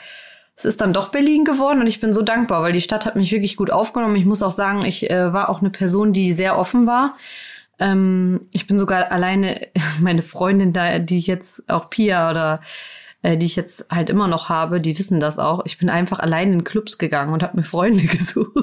es ist dann doch Berlin geworden und ich bin so dankbar, weil die Stadt hat mich wirklich gut aufgenommen. Ich muss auch sagen, ich äh, war auch eine Person, die sehr offen war. Ähm, ich bin sogar alleine, meine Freundin da, die ich jetzt auch Pia oder äh, die ich jetzt halt immer noch habe, die wissen das auch. Ich bin einfach alleine in Clubs gegangen und habe mir Freunde gesucht.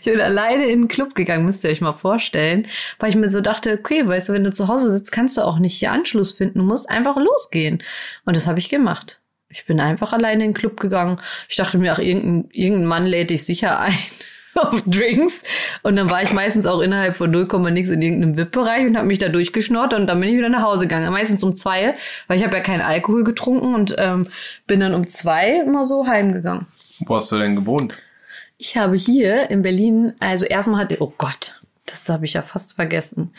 Ich bin alleine in den Club gegangen, müsst ihr euch mal vorstellen, weil ich mir so dachte, okay, weißt du, wenn du zu Hause sitzt, kannst du auch nicht hier Anschluss finden, du musst einfach losgehen. Und das habe ich gemacht. Ich bin einfach alleine in den Club gegangen. Ich dachte mir, ach, irgendein, irgendein Mann lädt dich sicher ein auf Drinks. Und dann war ich meistens auch innerhalb von 0, nix in irgendeinem VIP-Bereich und habe mich da durchgeschnort und dann bin ich wieder nach Hause gegangen. Meistens um zwei, weil ich habe ja keinen Alkohol getrunken und ähm, bin dann um zwei immer so heimgegangen. Wo hast du denn gewohnt? Ich habe hier in Berlin, also erstmal hatte, oh Gott, das habe ich ja fast vergessen.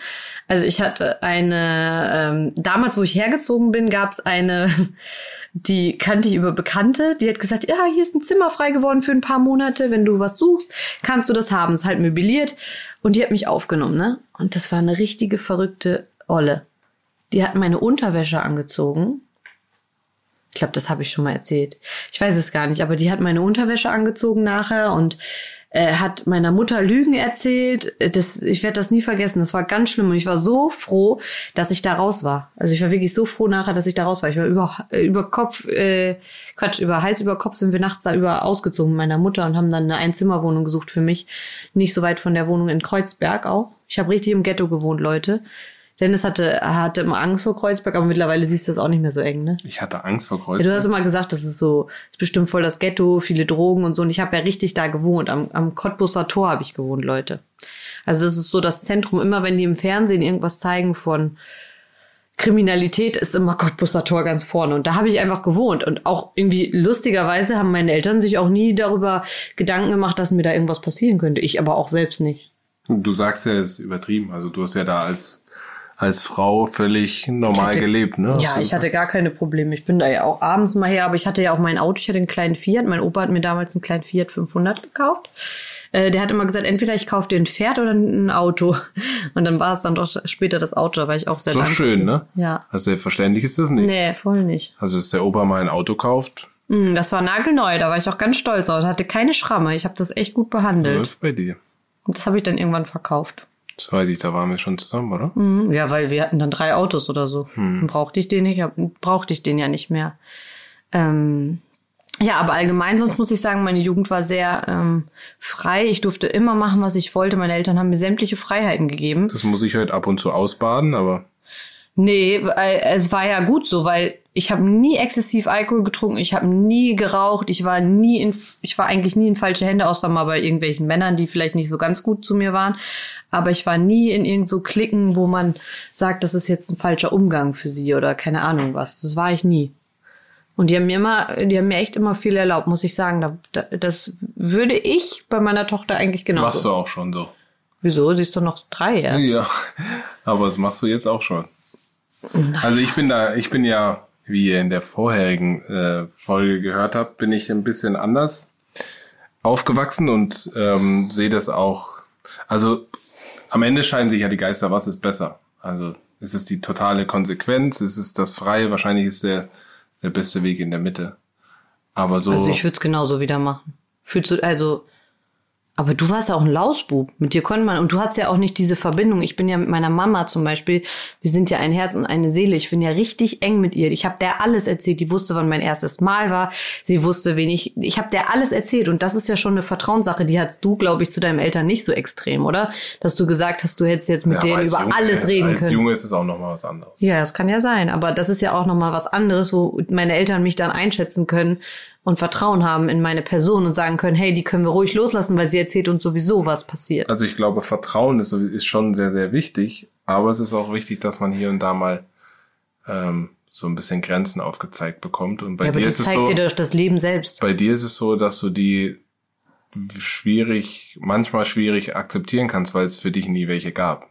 Also ich hatte eine, ähm, damals, wo ich hergezogen bin, gab es eine, die kannte ich über Bekannte, die hat gesagt, ja, hier ist ein Zimmer frei geworden für ein paar Monate, wenn du was suchst, kannst du das haben, ist halt möbliert. Und die hat mich aufgenommen, ne? Und das war eine richtige verrückte Olle. Die hat meine Unterwäsche angezogen. Ich glaube, das habe ich schon mal erzählt. Ich weiß es gar nicht, aber die hat meine Unterwäsche angezogen nachher und äh, hat meiner Mutter Lügen erzählt. Das, ich werde das nie vergessen. Das war ganz schlimm und ich war so froh, dass ich da raus war. Also ich war wirklich so froh nachher, dass ich da raus war. Ich war über, äh, über Kopf, äh, Quatsch, über Hals über Kopf sind wir nachts da über ausgezogen mit meiner Mutter und haben dann eine Einzimmerwohnung gesucht für mich. Nicht so weit von der Wohnung in Kreuzberg auch. Ich habe richtig im Ghetto gewohnt, Leute. Dennis hatte, hatte immer Angst vor Kreuzberg, aber mittlerweile siehst du das auch nicht mehr so eng, ne? Ich hatte Angst vor Ja, Kreuzberg. du hast immer gesagt, das ist so, ist bestimmt voll das Ghetto, viele Drogen und so. Und ich habe ja richtig da gewohnt. Am, am Cottbusser Tor habe ich gewohnt, Leute. Also das ist so das Zentrum. Immer wenn die im Fernsehen irgendwas zeigen von Kriminalität, ist immer Cottbusser Tor ganz vorne. Und da habe ich einfach gewohnt. Und auch irgendwie lustigerweise haben meine Eltern sich auch nie darüber Gedanken gemacht, dass mir da irgendwas passieren könnte. Ich aber auch selbst nicht. Du sagst ja, es ist übertrieben. Also du hast ja da als, als Frau völlig normal hatte- gelebt, ne? Ja, ich hatte gar keine Probleme. Ich bin da ja auch abends mal her, aber ich hatte ja auch mein Auto. Ich hatte einen kleinen Fiat. Mein Opa hat mir damals einen kleinen Fiat 500 gekauft. Äh, Der hat immer gesagt, entweder ich kaufe dir ein Pferd oder ein Auto. Und dann war es dann doch später das Auto. Da war ich auch sehr So dankbar. schön, ne? Ja. Also selbstverständlich ist das nicht. Nee, voll nicht. Also, dass der Opa mal ein Auto kauft, Mm, Das war nagelneu. Da war ich auch ganz stolz auf. Hatte keine Schramme. Ich habe das echt gut behandelt. läuft bei dir. Und das habe ich dann irgendwann verkauft. Das weiß ich, da waren wir schon zusammen, oder? Mhm. Ja, weil wir hatten dann drei Autos oder so. Dann brauchte ich den nicht, brauchte ich den ja nicht mehr. Ähm, ja, aber allgemein, sonst muss ich sagen, meine Jugend war sehr ähm, frei. Ich durfte immer machen, was ich wollte. Meine Eltern haben mir sämtliche Freiheiten gegeben. Das muss ich halt ab und zu ausbaden, aber Nee, es war ja gut so, weil ich habe nie exzessiv Alkohol getrunken, ich habe nie geraucht, ich war nie in ich war eigentlich nie in falsche Hände außer mal bei irgendwelchen Männern, die vielleicht nicht so ganz gut zu mir waren, aber ich war nie in irgend so Klicken, wo man sagt, das ist jetzt ein falscher Umgang für sie oder keine Ahnung was. Das war ich nie. Und die haben mir immer, die haben mir echt immer viel erlaubt, muss ich sagen. Da, da, das würde ich bei meiner Tochter eigentlich genauso. machst du auch schon so. Wieso? Sie ist doch noch drei, ja. Ja, aber das machst du jetzt auch schon. Also ich bin da, ich bin ja, wie ihr in der vorherigen äh, Folge gehört habt, bin ich ein bisschen anders aufgewachsen und ähm, sehe das auch. Also am Ende scheinen sich ja die Geister, was ist besser? Also ist es die totale Konsequenz? Ist es das Freie? Wahrscheinlich ist der, der beste Weg in der Mitte. Aber so. Also ich würde es genauso wieder machen. Fühlst du, also, aber du warst ja auch ein Lausbub. Mit dir konnte man, und du hast ja auch nicht diese Verbindung. Ich bin ja mit meiner Mama zum Beispiel, wir sind ja ein Herz und eine Seele. Ich bin ja richtig eng mit ihr. Ich habe der alles erzählt. Die wusste, wann mein erstes Mal war. Sie wusste, wen ich, ich habe der alles erzählt. Und das ist ja schon eine Vertrauenssache. Die hattest du, glaube ich, zu deinen Eltern nicht so extrem, oder? Dass du gesagt hast, du hättest jetzt mit Ja, denen als über Junge- alles reden als können. Junge ist es auch nochmal was anderes. Ja, das kann ja sein. Aber das ist ja auch nochmal was anderes, wo meine Eltern mich dann einschätzen können und Vertrauen haben in meine Person und sagen können, hey, die können wir ruhig loslassen, weil sie erzählt uns sowieso, was passiert. Also ich glaube, Vertrauen ist, ist schon sehr, sehr wichtig, aber es ist auch wichtig, dass man hier und da mal ähm, so ein bisschen Grenzen aufgezeigt bekommt. Und bei ja, aber dir ist es zeigt so, dir doch das Leben selbst. bei dir ist es so, dass du die schwierig, manchmal schwierig akzeptieren kannst, weil es für dich nie welche gab.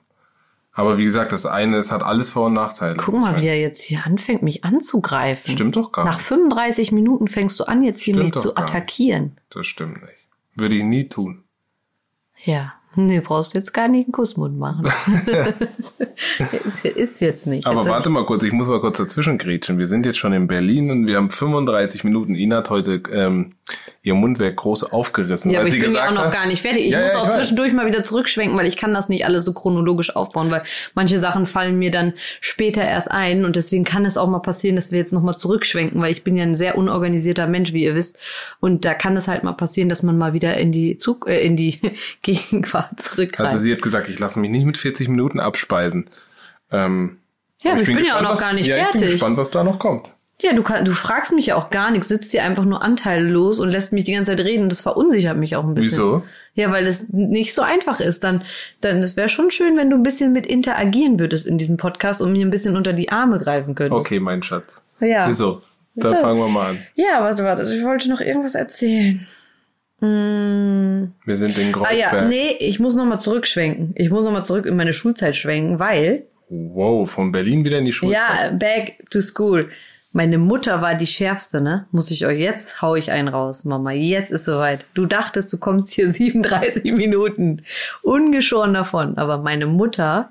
Aber wie gesagt, das eine, es hat alles Vor- und Nachteile. Guck mal, wie er jetzt hier anfängt, mich anzugreifen. Stimmt doch gar Nach nicht. 35 Minuten fängst du an, jetzt hier Stimmt mich zu gar nicht. attackieren. Das stimmt nicht. Würde ich nie tun. Ja, nee, brauchst jetzt gar nicht einen Kussmund machen. ist, ist jetzt nicht. Aber jetzt warte mal kurz, ich muss mal kurz dazwischen grätschen. Wir sind jetzt schon in Berlin und wir haben 35 Minuten. Ina hat heute ähm, ihr Mundwerk groß aufgerissen, Ja, weil aber sie ich bin ja auch noch gar nicht fertig. Ich Ja, muss ja, auch ich zwischendurch mal wieder zurückschwenken, weil ich kann das nicht alles so chronologisch aufbauen, weil manche Sachen fallen mir dann später erst ein und deswegen kann es auch mal passieren, dass wir jetzt nochmal zurückschwenken, weil ich bin ja ein sehr unorganisierter Mensch, wie ihr wisst. Und da kann es halt mal passieren, dass man mal wieder in die Zug, äh, in die Gegenwart zurückgreift. Also sie hat gesagt, ich lasse mich nicht mit 40 Minuten abspeisen. Ähm, ja, aber ich bin, ja auch gespannt, noch was, gar nicht ja, Ich bin fertig. gespannt, was da noch kommt. Ja, du, kann, du fragst mich ja auch gar nichts, sitzt hier einfach nur anteillos und lässt mich die ganze Zeit reden das verunsichert mich auch ein bisschen. Wieso? Ja, weil es nicht so einfach ist. Dann, dann es wäre schon schön, wenn du ein bisschen mit interagieren würdest in diesem Podcast und mir ein bisschen unter die Arme greifen könntest. Okay, mein Schatz. Ja. Wieso? Dann So. fangen wir mal an. Ja, warte, warte. Ich wollte noch irgendwas erzählen. Mm. Wir sind in Ah Kreuzberg. ja, nee, ich muss noch mal zurückschwenken. Ich muss noch mal zurück in meine Schulzeit schwenken, weil Wow, von Berlin wieder in die Schulzeit. Ja, back to school. Meine Mutter war die schärfste, ne? Muss ich euch jetzt hau ich einen raus, Mama. Jetzt ist soweit. Du dachtest, du kommst hier 37 Minuten ungeschoren davon, aber meine Mutter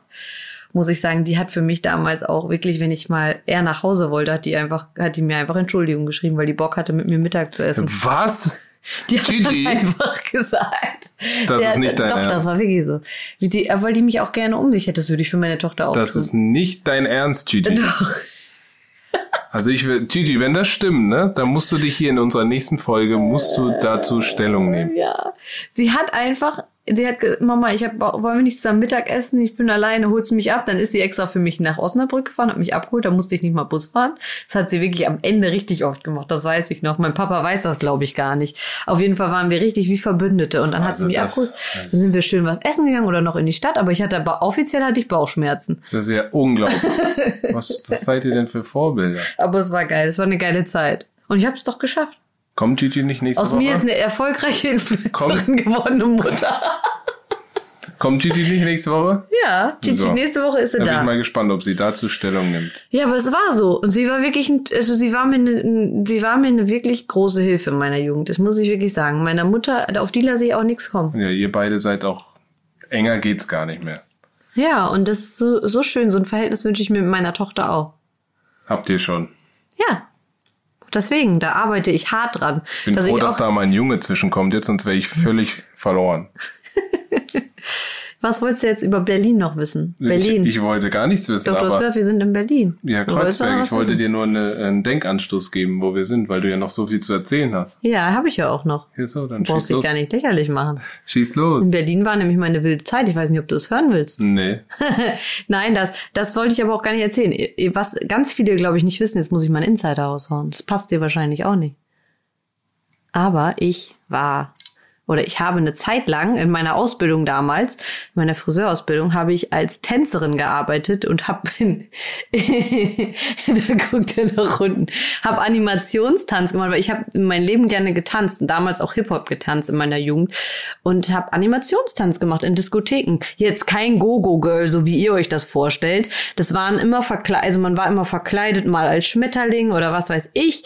muss ich sagen, die hat für mich damals auch wirklich, wenn ich mal eher nach Hause wollte, hat die einfach, hat die mir einfach Entschuldigung geschrieben, weil die Bock hatte, mit mir Mittag zu essen. Was? Die hat Gigi? einfach gesagt. Das ist nicht dein Doch, Ernst. das war wirklich so. Wie die, weil die mich auch gerne um mich hätte, das würde ich für meine Tochter auch Das tun. ist nicht dein Ernst, Gigi. Doch. Also ich will, Gigi, wenn das stimmt, ne, dann musst du dich hier in unserer nächsten Folge, musst du dazu Stellung nehmen. Ja. Sie hat einfach, sie hat gesagt, Mama, ich hab, wollen wir nicht zusammen Mittag essen? Ich bin alleine, holst du mich ab? Dann ist sie extra für mich nach Osnabrück gefahren, hat mich abgeholt, da musste ich nicht mal Bus fahren. Das hat sie wirklich am Ende richtig oft gemacht, das weiß ich noch. Mein Papa weiß das, glaube ich, gar nicht. Auf jeden Fall waren wir richtig wie Verbündete und dann hat Also sie mich das- abgeholt. das- Dann sind wir schön was essen gegangen oder noch in die Stadt, aber ich hatte aber offiziell hatte ich Bauchschmerzen. Das ist ja unglaublich. was, was seid ihr denn für Vorbilder? Aber es war geil, es war eine geile Zeit. Und ich habe es doch geschafft. Kommt Gigi nicht nächste Aus Woche? mir ist eine erfolgreiche Influencerin gewordene Mutter. Kommt Gigi nicht nächste Woche? Ja, Gigi, So. nächste Woche ist sie Da bin da. ich mal gespannt, ob sie dazu Stellung nimmt. Ja, aber es war so. Und sie war wirklich, ein, also sie war mir eine, sie war mir eine wirklich große Hilfe in meiner Jugend. Das muss ich wirklich sagen. Meiner Mutter, auf die lasse ich auch nichts kommen. Ja, ihr beide seid auch, enger geht's gar nicht mehr. Ja, und das ist so, so schön. So ein Verhältnis wünsche ich mir mit meiner Tochter auch. Habt ihr schon. Ja. Deswegen, da arbeite ich hart dran. Ich bin dass froh, ich dass da mal ein Junge zwischenkommt jetzt, sonst wäre ich völlig verloren. was wolltest du jetzt über Berlin noch wissen? Berlin. Ich, ich wollte gar nichts wissen, Doch, du hast aber gehört, wir sind in Berlin. ja, Kreuzberg, ich wollte wissen. dir nur eine, einen Denkanstoß geben, wo wir sind, weil du ja noch so viel zu erzählen hast. Ja, habe ich ja auch noch. Hier so, dann Du brauchst dich gar nicht lächerlich machen. Schieß los. In Berlin war nämlich meine wilde Zeit. Ich weiß nicht, ob du es hören willst. Nee. Nein, das, das wollte ich aber auch gar nicht erzählen. Was ganz viele, glaube ich, nicht wissen, jetzt muss ich meinen Insider raushauen. Das passt dir wahrscheinlich auch nicht. Aber ich war oder ich habe eine Zeit lang in meiner Ausbildung damals, in meiner Friseurausbildung, habe ich als Tänzerin gearbeitet und habe da guckt er nach unten, habe Animationstanz gemacht, weil ich habe mein Leben gerne getanzt und damals auch Hip-Hop getanzt in meiner Jugend und habe Animationstanz gemacht in Diskotheken. Jetzt kein Go-Go-Girl, so wie ihr euch das vorstellt. Das waren immer verkleidet, also man war immer verkleidet, mal als Schmetterling oder was weiß ich.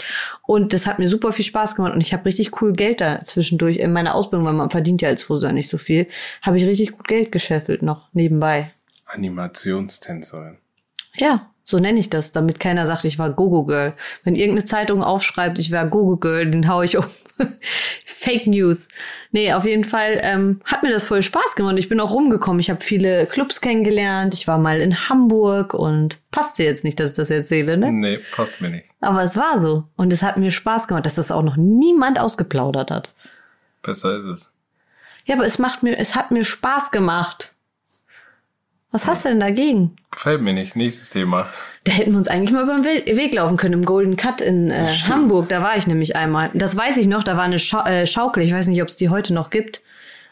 Und das hat mir super viel Spaß gemacht und ich habe richtig cool Geld da zwischendurch in meiner Ausbildung, weil man verdient ja als Friseur nicht so viel, habe ich richtig gut Geld gescheffelt noch nebenbei. Animationstänzerin. Ja, so nenne ich das, damit keiner sagt, ich war Gogo-Girl. Wenn irgendeine Zeitung aufschreibt, ich war Gogo-Girl, den hau ich um. Fake News. Nee, auf jeden Fall ähm, hat mir das voll Spaß gemacht. Ich bin auch rumgekommen. Ich habe viele Clubs kennengelernt. Ich war mal in Hamburg und passte jetzt nicht, dass ich das erzähle, ne? Nee, passt mir nicht. Aber es war so. Und es hat mir Spaß gemacht, dass das auch noch niemand ausgeplaudert hat. Besser ist es. Ja, aber es macht mir, es hat mir Spaß gemacht. Was hast du denn dagegen? Gefällt mir nicht. Nächstes Thema. Da hätten wir uns eigentlich mal über den Weg laufen können, im Golden Cut in äh, Hamburg. Da war ich nämlich einmal. Das weiß ich noch, da war eine Schau äh, Schaukel. Ich weiß nicht, ob es die heute noch gibt.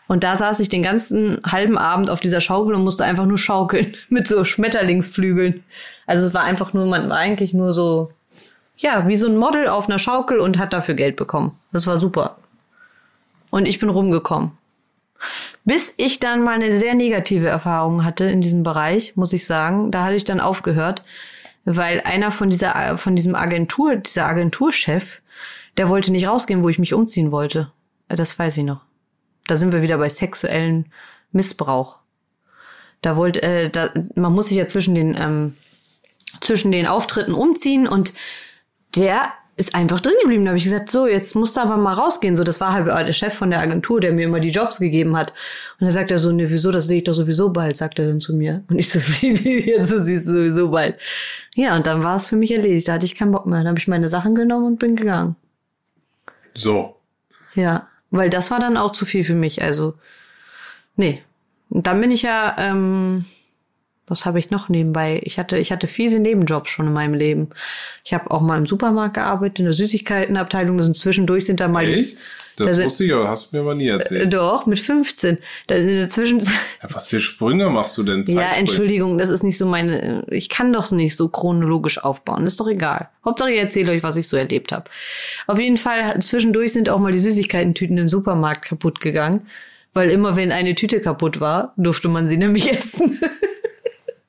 Und da saß ich den ganzen halben Abend auf dieser Schaukel und musste einfach nur schaukeln mit so Schmetterlingsflügeln. Also es war einfach nur, man war eigentlich nur so, ja, wie so ein Model auf einer Schaukel und hat dafür Geld bekommen. Das war super. Und ich bin rumgekommen. Bis ich dann mal eine sehr negative Erfahrung hatte in diesem Bereich, muss ich sagen. Da hatte ich dann aufgehört, weil einer von dieser, von diesem Agentur, dieser Agenturchef, der wollte nicht rausgehen, wo ich mich umziehen wollte. Das weiß ich noch. Da sind wir wieder bei sexuellen Missbrauch. Da wollte, äh, da, man muss sich ja zwischen den, ähm, zwischen den Auftritten umziehen und der ist einfach drin geblieben. Da habe ich gesagt, so, jetzt musst du aber mal rausgehen. So, das war halt der Chef von der Agentur, der mir immer die Jobs gegeben hat. Und er sagt er so, ne, wieso, das sehe ich doch sowieso bald, sagt er dann zu mir. Und ich so, wie, wie jetzt das siehst du sowieso bald. Ja, und dann war es für mich erledigt. Da hatte ich keinen Bock mehr. Dann habe ich meine Sachen genommen und bin gegangen. So. Ja, weil das war dann auch zu viel für mich. Also, nee. Und dann bin ich ja, ähm, was habe ich noch nebenbei? Ich hatte, ich hatte viele Nebenjobs schon in meinem Leben. Ich habe auch mal im Supermarkt gearbeitet, in der Süßigkeitenabteilung. Das sind zwischendurch sind da mal. Echt? Das da sind- wusste ich aber, hast du mir mal nie Äh, erzählt. Doch, mit 15. Da in der Zwischenzeit. Ja, was für Sprünge machst du denn? Ja? Entschuldigung, das ist nicht so meine. Ich kann doch nicht so chronologisch aufbauen. Das ist doch egal. Hauptsache, ich erzähle euch, was ich so erlebt habe. Auf jeden Fall, zwischendurch sind auch mal die Süßigkeitentüten im Supermarkt kaputt gegangen. Weil immer, wenn eine Tüte kaputt war, durfte man sie nämlich essen.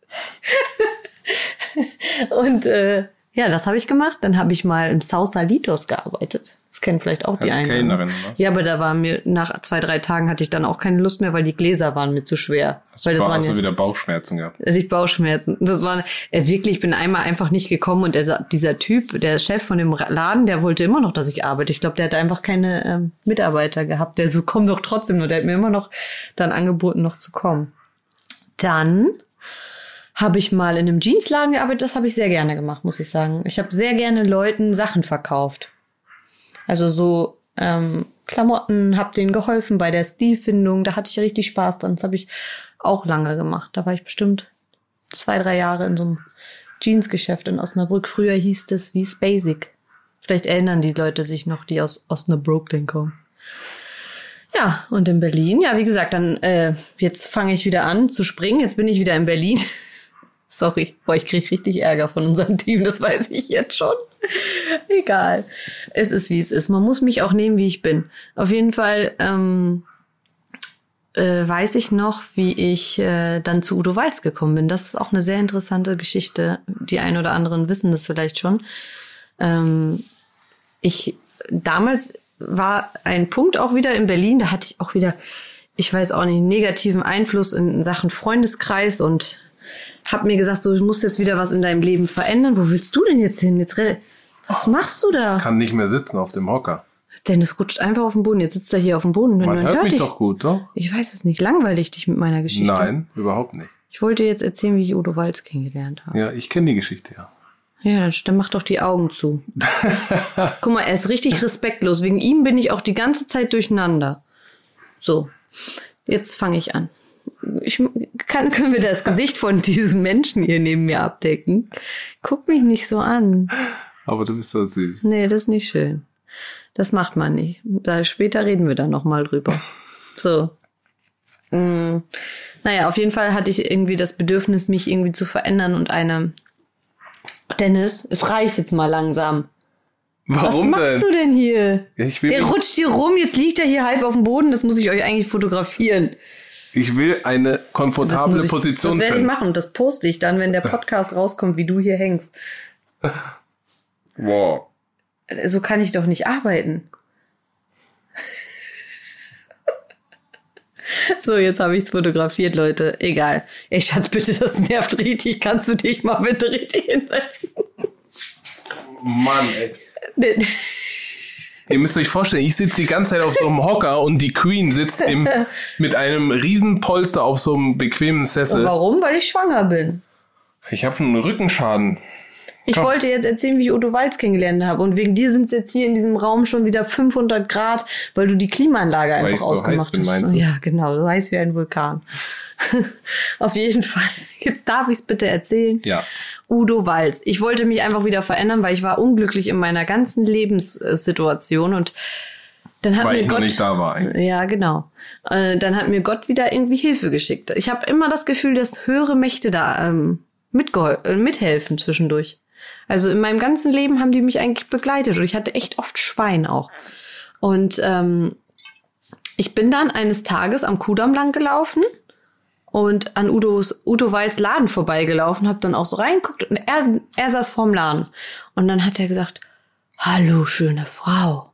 Und äh, ja, das habe ich gemacht. Dann habe ich mal im Sausalitos gearbeitet. Das kennen vielleicht auch die Als einen. Kellnerin, was? Ja, aber da war mir nach zwei, drei Tagen hatte ich dann auch keine Lust mehr, weil die Gläser waren mir zu schwer. weil das Boah, waren hast ja, du wieder Bauchschmerzen gehabt. hatte ich Bauchschmerzen. Das war äh, wirklich, ich bin einmal einfach nicht gekommen und der, dieser Typ, der Chef von dem Laden, der wollte immer noch, dass ich arbeite. Ich glaube, der hat einfach keine ähm, Mitarbeiter gehabt, der so komm doch trotzdem nur. Der hat mir immer noch dann angeboten, noch zu kommen. Dann habe ich mal in einem Jeansladen gearbeitet. Das habe ich sehr gerne gemacht, muss ich sagen. Ich habe sehr gerne Leuten Sachen verkauft. Also so ähm, Klamotten, habe denen geholfen bei der Stilfindung. Da hatte ich richtig Spaß dran. Das habe ich auch lange gemacht. Da war ich bestimmt zwei, drei Jahre in so einem Jeansgeschäft in Osnabrück. Früher hieß das wie Basic. Vielleicht erinnern die Leute sich noch, die aus Osnabrück kommen. Ja, und in Berlin, ja, wie gesagt, dann äh, jetzt fange ich wieder an zu springen. Jetzt bin ich wieder in Berlin. Sorry, boah, ich krieg richtig Ärger von unserem Team, das weiß ich jetzt schon. Egal. Es ist, wie es ist. Man muss mich auch nehmen, wie ich bin. Auf jeden Fall ähm, äh, weiß ich noch, wie ich äh, dann zu Udo Walz gekommen bin. Das ist auch eine sehr interessante Geschichte. Die ein oder anderen wissen das vielleicht schon. Ähm, ich damals war ein Punkt auch wieder in Berlin, da hatte ich auch wieder, ich weiß auch nicht, negativen Einfluss in Sachen Freundeskreis und habe mir gesagt, so, du musst jetzt wieder was in deinem Leben verändern. Wo willst du denn jetzt hin? Jetzt was machst du da? Kann nicht mehr sitzen auf dem Hocker. Dennis rutscht einfach auf den Boden. Jetzt sitzt er hier auf dem Boden. Man hört mich dich. doch gut, doch? Ich weiß es nicht. Langweilig dich mit meiner Geschichte. Nein, überhaupt nicht. Ich wollte jetzt erzählen, wie ich Udo Walz kennengelernt habe. Ja, ich kenne die Geschichte, ja. Ja, dann, dann mach doch die Augen zu. Guck mal, er ist richtig respektlos. Wegen ihm bin ich auch die ganze Zeit durcheinander. So, jetzt fange ich an. Ich, kann, können wir das Gesicht von diesem Menschen hier neben mir abdecken? Guck mich nicht so an. Aber du bist so süß. Nee, das ist nicht schön. Das macht man nicht. Da später reden wir dann nochmal drüber. so. Mm. Naja, auf jeden Fall hatte ich irgendwie das Bedürfnis, mich irgendwie zu verändern und eine. Dennis, es reicht jetzt mal langsam. Warum Was machst denn? du denn hier? Ich will, mich- rutscht hier rum, jetzt liegt er hier halb auf dem Boden, das muss ich euch eigentlich fotografieren. Ich will eine komfortable ich, Position das werde ich finden. machen das poste ich dann, wenn der Podcast rauskommt, wie du hier hängst. Wow. So kann ich doch nicht arbeiten. So, jetzt habe ich es fotografiert, Leute. Egal. Ey, Schatz, bitte, das nervt richtig. Kannst du dich mal bitte richtig hinsetzen? Mann, ey. Ihr müsst euch vorstellen, ich sitze die ganze Zeit auf so einem Hocker und die Queen sitzt im, mit einem riesen Polster auf so einem bequemen Sessel. Warum? Weil ich schwanger bin. Ich habe einen Rückenschaden. Ich Komm. wollte jetzt erzählen, wie ich Udo Walz kennengelernt habe. Und wegen dir sind es jetzt hier in diesem Raum schon wieder 500 Grad, weil du die Klimaanlage Weil einfach so ausgemacht bin, hast. Ja, genau. So heiß wie ein Vulkan. Auf jeden Fall. Jetzt darf ich es bitte erzählen. Ja. Udo Walz. Ich wollte mich einfach wieder verändern, weil ich war unglücklich in meiner ganzen Lebenssituation und dann hat Weil mir ich noch Gott nicht da war. eigentlich. ja, genau. Äh, dann hat mir Gott wieder irgendwie Hilfe geschickt. Ich habe immer das Gefühl, dass höhere Mächte da ähm, mitgehol- äh, mithelfen zwischendurch. Also in meinem ganzen Leben haben die mich eigentlich begleitet und ich hatte echt oft Schwein auch. Und ähm, ich bin dann eines Tages am Kudamm lang gelaufen und an Udos, Udo Walds Laden vorbeigelaufen, habe dann auch so reingeguckt und er, er saß vorm Laden. Und dann hat er gesagt, hallo, schöne Frau.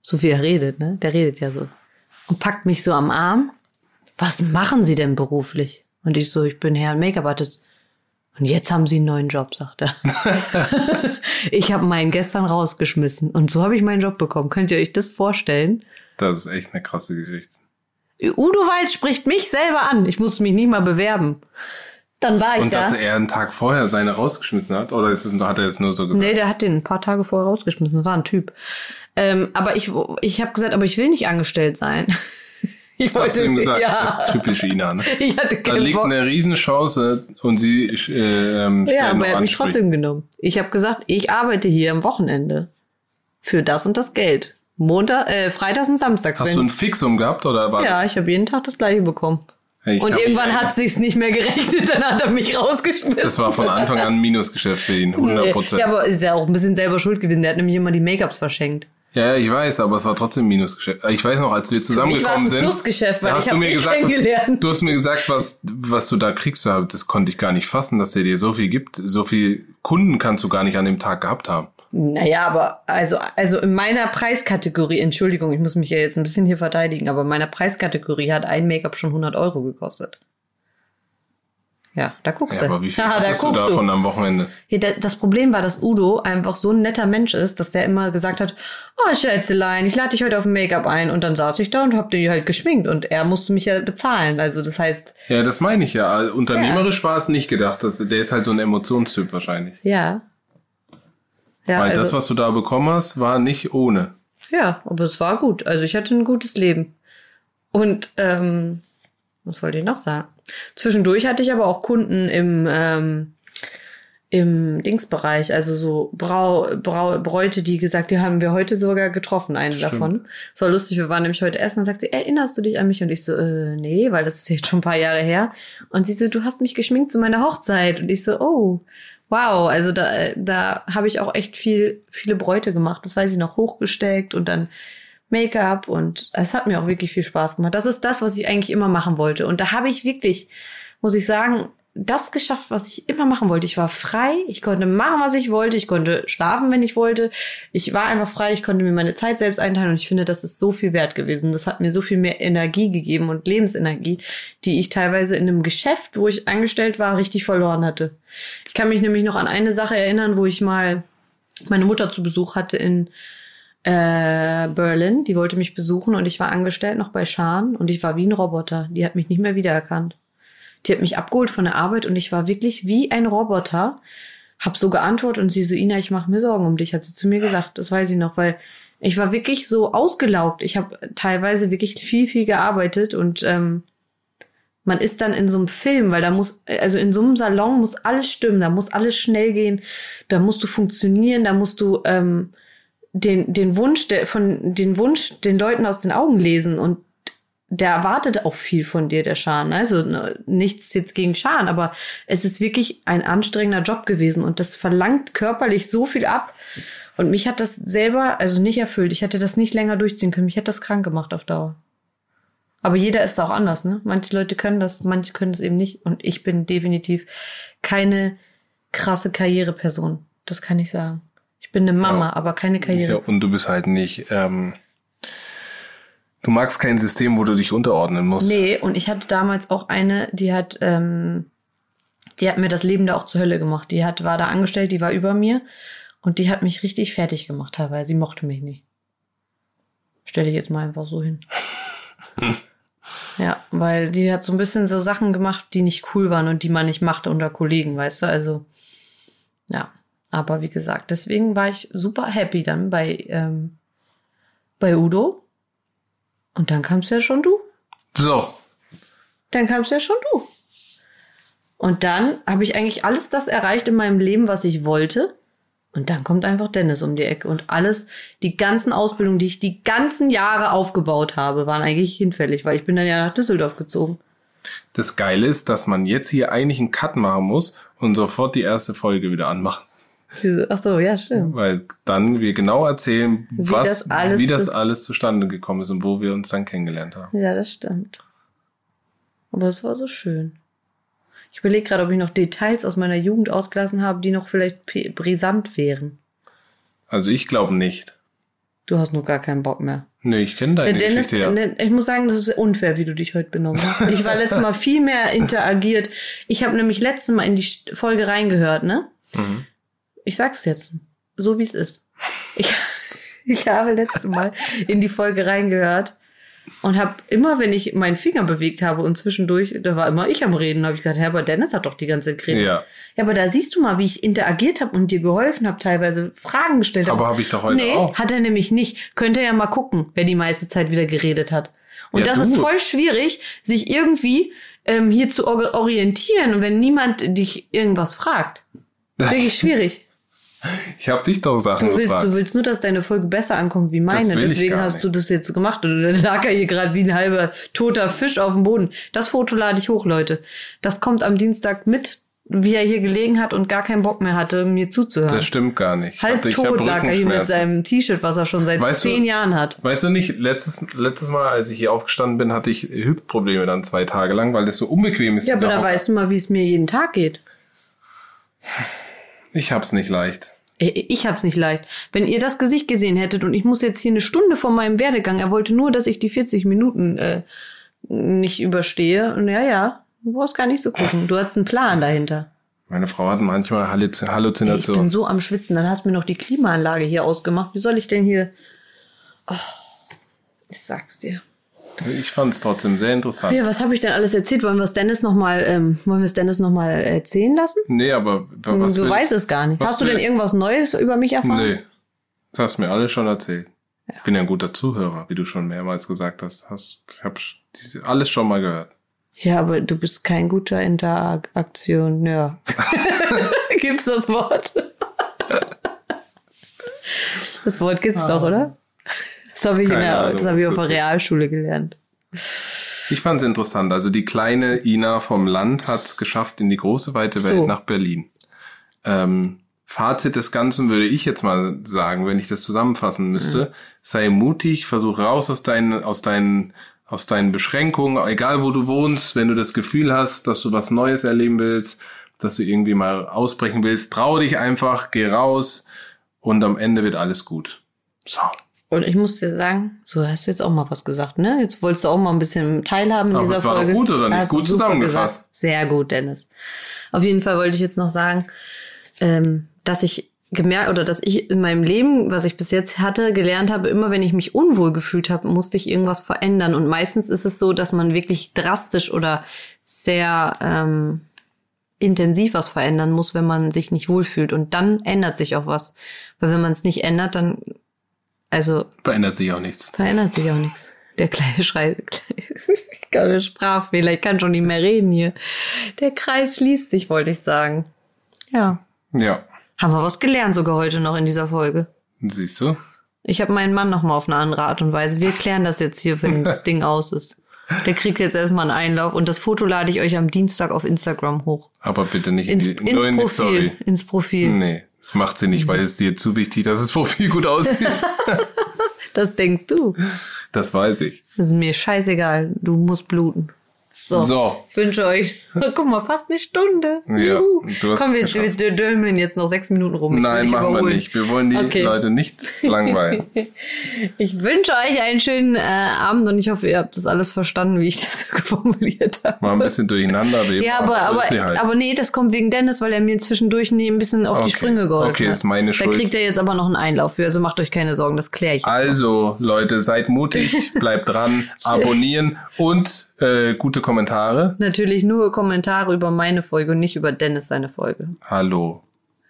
So wie er redet, ne? Der redet ja so. Und packt mich so am Arm. Was machen Sie denn beruflich? Und ich so, ich bin Herr Make-up-Artist. Und jetzt haben Sie einen neuen Job, sagt er. ich habe meinen gestern rausgeschmissen. Und so habe ich meinen Job bekommen. Könnt ihr euch das vorstellen? Das ist echt eine krasse Geschichte. Udo Weiß spricht mich selber an. Ich musste mich nicht mal bewerben. Dann war ich Und da. dass er einen Tag vorher seine rausgeschmissen hat? Oder ist es, hat er jetzt nur so gesagt? Nee, der hat den ein paar Tage vorher rausgeschmissen. Das war ein Typ. Ähm, aber ich, ich habe gesagt, aber ich will nicht angestellt sein. Ich Hast du ihm gesagt? ja. Das ist typisch Ina, ne? Ich hatte Da liegt Bock. eine Riesenchance und sie äh, ähm, Ja, aber er hat mich trotzdem genommen. Ich habe gesagt, ich arbeite hier am Wochenende. Für das und das Geld. Montag, äh, Freitags und Samstags. Hast wenn- du ein Fixum gehabt oder war ja, das? ich habe jeden Tag das gleiche bekommen. Ich und irgendwann hat sich's nicht mehr gerechnet, dann hat er mich rausgeschmissen. Das war von Anfang an ein Minusgeschäft für ihn, 100 Prozent. Ja, aber ist ja auch ein bisschen selber schuld gewesen. Der hat nämlich immer die Make-ups verschenkt. Ja, ich weiß, aber es war trotzdem ein Minusgeschäft. Ich weiß noch, als wir mich zusammengekommen sind. Plusgeschäft, weil ich hast du habe mir dich gesagt, kennengelernt. du hast mir gesagt, was, was du da kriegst. Das konnte ich gar nicht fassen, dass er dir so viel gibt. So viel Kunden kannst du gar nicht an dem Tag gehabt haben. Naja, aber also, also in meiner Preiskategorie, Entschuldigung, ich muss mich ja jetzt ein bisschen hier verteidigen, aber in meiner Preiskategorie hat ein Make-up schon 100 Euro gekostet. Ja, da guckst Ja, du. aber wie viel Haha, da du davon am Wochenende? Ja, da- das Problem war, dass Udo einfach so ein netter Mensch ist, dass der immer gesagt hat, oh Schätzelein, ich lade dich heute auf ein Make-up ein. Und dann saß ich da und hab die halt geschminkt und er musste mich ja bezahlen. Also das heißt, Ja, das meine ich ja. Also, Unternehmerisch war es nicht gedacht. Das, der ist halt so ein Emotionstyp wahrscheinlich. ja. Ja, Weil das, also, was du da bekommen hast, war nicht ohne. ja, aber es war gut. Also ich hatte ein gutes Leben. Und ähm, was wollte ich noch sagen? Zwischendurch hatte ich aber auch Kunden im ähm, im Dingsbereich, also so Brau, Brau, Bräute, die gesagt, die haben wir heute sogar getroffen, eine Stimmt. davon. Es war lustig, wir waren nämlich heute essen, dann sagt sie, erinnerst du dich an mich? Und ich so, äh, nee, weil das ist jetzt schon ein paar Jahre her. Und sie so, du hast mich geschminkt zu meiner Hochzeit. Und ich so, oh, wow, also da, da habe ich auch echt viel, viele Bräute gemacht. Das weiß ich noch, hochgesteckt und dann Make-up und es hat mir auch wirklich viel Spaß gemacht. Das ist das, was ich eigentlich immer machen wollte. Und da habe ich wirklich, muss ich sagen, das geschafft, was ich immer machen wollte. Ich war frei, ich konnte machen, was ich wollte, ich konnte schlafen, wenn ich wollte. Ich war einfach frei, ich konnte mir meine Zeit selbst einteilen und ich finde, das ist so viel wert gewesen. Das hat mir so viel mehr Energie gegeben und Lebensenergie, die ich teilweise in einem Geschäft, wo ich angestellt war, richtig verloren hatte. Ich kann mich nämlich noch an eine Sache erinnern, wo ich mal meine Mutter zu Besuch hatte in äh, Berlin. Die wollte mich besuchen und ich war angestellt noch bei Schan und ich war wie ein Roboter. Die hat mich nicht mehr wiedererkannt. Die hat mich abgeholt von der Arbeit und ich war wirklich wie ein Roboter. Hab so geantwortet und sie so, Ina, ich mache mir Sorgen um dich, hat sie zu mir gesagt. Das weiß ich noch, weil ich war wirklich so ausgelaugt. Ich habe teilweise wirklich viel, viel gearbeitet und ähm, man ist dann in so einem Film, weil da muss, also in so einem Salon muss alles stimmen, da muss alles schnell gehen, da musst du funktionieren, da musst du ähm, den, den Wunsch, der, von den Wunsch den Leuten aus den Augen lesen und der erwartet auch viel von dir, der Schan. Also ne, nichts jetzt gegen Schan, aber es ist wirklich ein anstrengender Job gewesen und das verlangt körperlich so viel ab. Und mich hat das selber, also nicht erfüllt. Ich hätte das nicht länger durchziehen können. Mich hat das krank gemacht auf Dauer. Aber jeder ist auch anders, ne? Manche Leute können das, manche können das eben nicht. Und ich bin definitiv keine krasse Karriereperson. Das kann ich sagen. Ich bin eine Mama, Ja. aber keine Karriere. Ja, und du bist halt nicht, ähm, du magst kein System, wo du dich unterordnen musst. Nee, und ich hatte damals auch eine, die hat, ähm, die hat mir das Leben da auch zur Hölle gemacht. Die hat, war da angestellt, die war über mir und die hat mich richtig fertig gemacht teilweise. Sie mochte mich nicht. Stelle ich jetzt mal einfach so hin. ja, weil die hat so ein bisschen so Sachen gemacht, die nicht cool waren und die man nicht machte unter Kollegen, weißt du? Also, ja. Aber wie gesagt, deswegen war ich super happy dann bei, ähm, bei Udo. Und dann kamst ja schon du So, dann kamst ja schon du. Und dann habe ich eigentlich alles das erreicht in meinem Leben, was ich wollte. Und dann kommt einfach Dennis um die Ecke. Und alles, die ganzen Ausbildungen, die ich die ganzen Jahre aufgebaut habe, waren eigentlich hinfällig, weil ich bin dann ja nach Düsseldorf gezogen. das Geile ist, dass man jetzt hier eigentlich einen Cut machen muss und sofort die erste Folge wieder anmachen. Ach so, ja, stimmt. Weil dann wir genau erzählen, Wie was, das alles wie das alles zustande gekommen ist und wo wir uns dann kennengelernt haben. Ja, das stimmt. Aber es war so schön. Ich überlege gerade, ob ich noch Details aus meiner Jugend ausgelassen habe, die noch vielleicht brisant wären. Also ich glaube nicht. Du hast nur gar keinen Bock mehr. Nee, ich kenne deine Dennis, Geschichte ja. ne, ich muss sagen, das ist unfair, wie du dich heute benommen hast. Ich war letztes Mal viel mehr interagiert. Ich habe nämlich letztes Mal in die Folge reingehört, ne? Mhm. Ich sag's jetzt, so wie es ist. Ich, ich habe letztes Mal in die Folge reingehört und habe immer, wenn ich meinen Finger bewegt habe und zwischendurch, da war immer ich am Reden, habe ich gesagt, Herr, aber Dennis hat doch die ganze Zeit geredet. Ja, Ja, aber da siehst du mal, wie ich interagiert habe und dir geholfen habe, teilweise Fragen gestellt habe. aber habe ich doch heute Nee, auch. hat er nämlich nicht. Könnt ihr ja mal gucken, wer die meiste Zeit wieder geredet hat. Und Ja, das du. ist voll schwierig, sich irgendwie ähm, hier zu or- orientieren, wenn niemand dich irgendwas fragt. Wirklich schwierig. Ich habe dich doch Sachen Du willst, gefragt. du willst nur, dass deine Folge besser ankommt wie meine. Deswegen hast nicht. du das jetzt gemacht. Und dann lag er hier gerade wie ein halber toter Fisch auf dem Boden. Das Foto lade ich hoch, Leute. Das kommt am Dienstag mit, wie er hier gelegen hat und gar keinen Bock mehr hatte, mir zuzuhören. Das stimmt gar nicht. Halb Also tot lag er hier mit seinem T-Shirt, was er schon seit Weißt du- zehn Jahren hat. Weißt du nicht, letztes, letztes Mal, als ich hier aufgestanden bin, hatte ich Hüftprobleme dann zwei Tage lang, weil das so unbequem ist. Ja, aber da weißt du mal, wie es mir jeden Tag geht. Ich hab's nicht leicht. Äh, Ich hab's nicht leicht. Wenn ihr das Gesicht gesehen hättet und ich muss jetzt hier eine Stunde vor meinem Werdegang, er wollte nur, dass ich die 40 Minuten äh, nicht überstehe. Und ja, ja, du brauchst gar nicht so gucken. Du hast einen Plan dahinter. Meine Frau hat manchmal Halluzi- Ey, Ich bin Halluzinationen. so am Schwitzen. Dann hast du mir noch die Klimaanlage hier ausgemacht. Wie soll ich denn hier... Oh, ich sag's dir. Ich fand's trotzdem sehr interessant. Ja, was habe ich denn alles erzählt? Wollen wir es Dennis nochmal ähm, wollen wir es Dennis noch mal erzählen lassen? Nee, aber was du weißt es gar nicht. Hast du denn irgendwas Neues über mich erfahren? Nee. Das hast mir alles schon erzählt. Ich bin ja ein guter Zuhörer, wie du schon mehrmals gesagt hast. hast ich habe alles schon mal gehört. Ja, aber du bist kein guter Interaktion. Ja. gibt's das Wort? das Wort gibt's doch, oder? Das habe ich, in Keine der, Ahnung, das hab ich auf der. Realschule gelernt. Ich fand's interessant. Also die kleine Ina vom Land hat's geschafft in die große weite Welt So. nach Berlin. Ähm, Fazit des Ganzen würde ich jetzt mal sagen, wenn ich das zusammenfassen müsste. Mhm. Sei mutig, versuch raus aus deinen, aus deinen, aus deinen Beschränkungen, egal wo du wohnst, wenn du das Gefühl hast, dass du was Neues erleben willst, dass du irgendwie mal ausbrechen willst, trau dich einfach, geh raus und am Ende wird alles gut. So. Und ich muss dir sagen, so hast du jetzt auch mal was gesagt, ne? Jetzt wolltest du auch mal ein bisschen teilhaben in Aber dieser es war doch Folge. gut, oder nicht? Gut zusammengefasst. gesagt. Sehr gut, Dennis. Auf jeden Fall wollte ich jetzt noch sagen, ähm, dass ich gemerkt oder dass ich in meinem Leben, was ich bis jetzt hatte, gelernt habe, immer wenn ich mich unwohl gefühlt habe, musste ich irgendwas verändern. Und meistens ist es so, dass man wirklich drastisch oder sehr ähm, intensiv was verändern muss, wenn man sich nicht wohlfühlt. Und dann ändert sich auch was. Weil wenn man es nicht ändert, dann also Verändert sich auch nichts. verändert sich auch nichts. Der kleine Schrei, ich kann Sprachfehler, ich kann schon nicht mehr reden hier. Der Kreis schließt sich, wollte ich sagen. Ja. Ja. Haben wir was gelernt sogar heute noch in dieser Folge. Siehst du? Ich habe meinen Mann noch mal auf eine andere Art und Weise. Wir klären das jetzt hier, wenn das Ding aus ist. Der kriegt jetzt erstmal einen Einlauf und das Foto lade ich euch am Dienstag auf Instagram hoch. Aber bitte nicht Ins, in die, ins nur in die Profil. Story. Ins Profil. Nee, das macht sie nicht, weil es dir zu wichtig, dass das Profil gut aussieht. Das denkst du. das weiß ich. Das ist mir scheißegal. Du musst bluten. So. So. Ich wünsche euch, guck mal, fast eine Stunde. Ja, Juhu. du hast Komm, wir, geschafft. wir dömeln jetzt noch sechs Minuten rum. Nein, machen wir überholen. nicht. Wir wollen die Okay. Leute nicht langweilen. Ich wünsche euch einen schönen äh, Abend und ich hoffe, ihr habt das alles verstanden, wie ich das formuliert habe. Mal ein bisschen durcheinander. aber Ja, aber, aber, halt. aber nee, das kommt wegen Dennis, weil er mir zwischendurch nie ein bisschen auf die Okay. Sprünge geholfen Okay, ist meine Da Schuld. kriegt er jetzt aber noch einen Einlauf für, also macht euch keine Sorgen, das kläre ich. Jetzt noch. Also, Leute, seid mutig, bleibt dran, abonnieren und äh, gute Kommentare. Natürlich nur Kommentare über meine Folge und nicht über Dennis seine Folge. Hallo.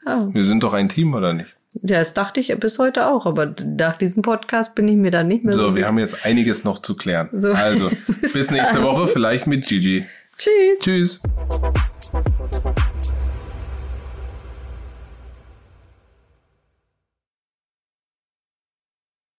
Ja, Wir sind doch ein Team, oder nicht? das dachte ich bis heute auch, aber nach diesem Podcast bin ich mir da nicht mehr so, So, wir haben jetzt einiges noch zu klären. So. Also, Bis bis nächste. Woche, vielleicht mit Gigi. Tschüss. Tschüss.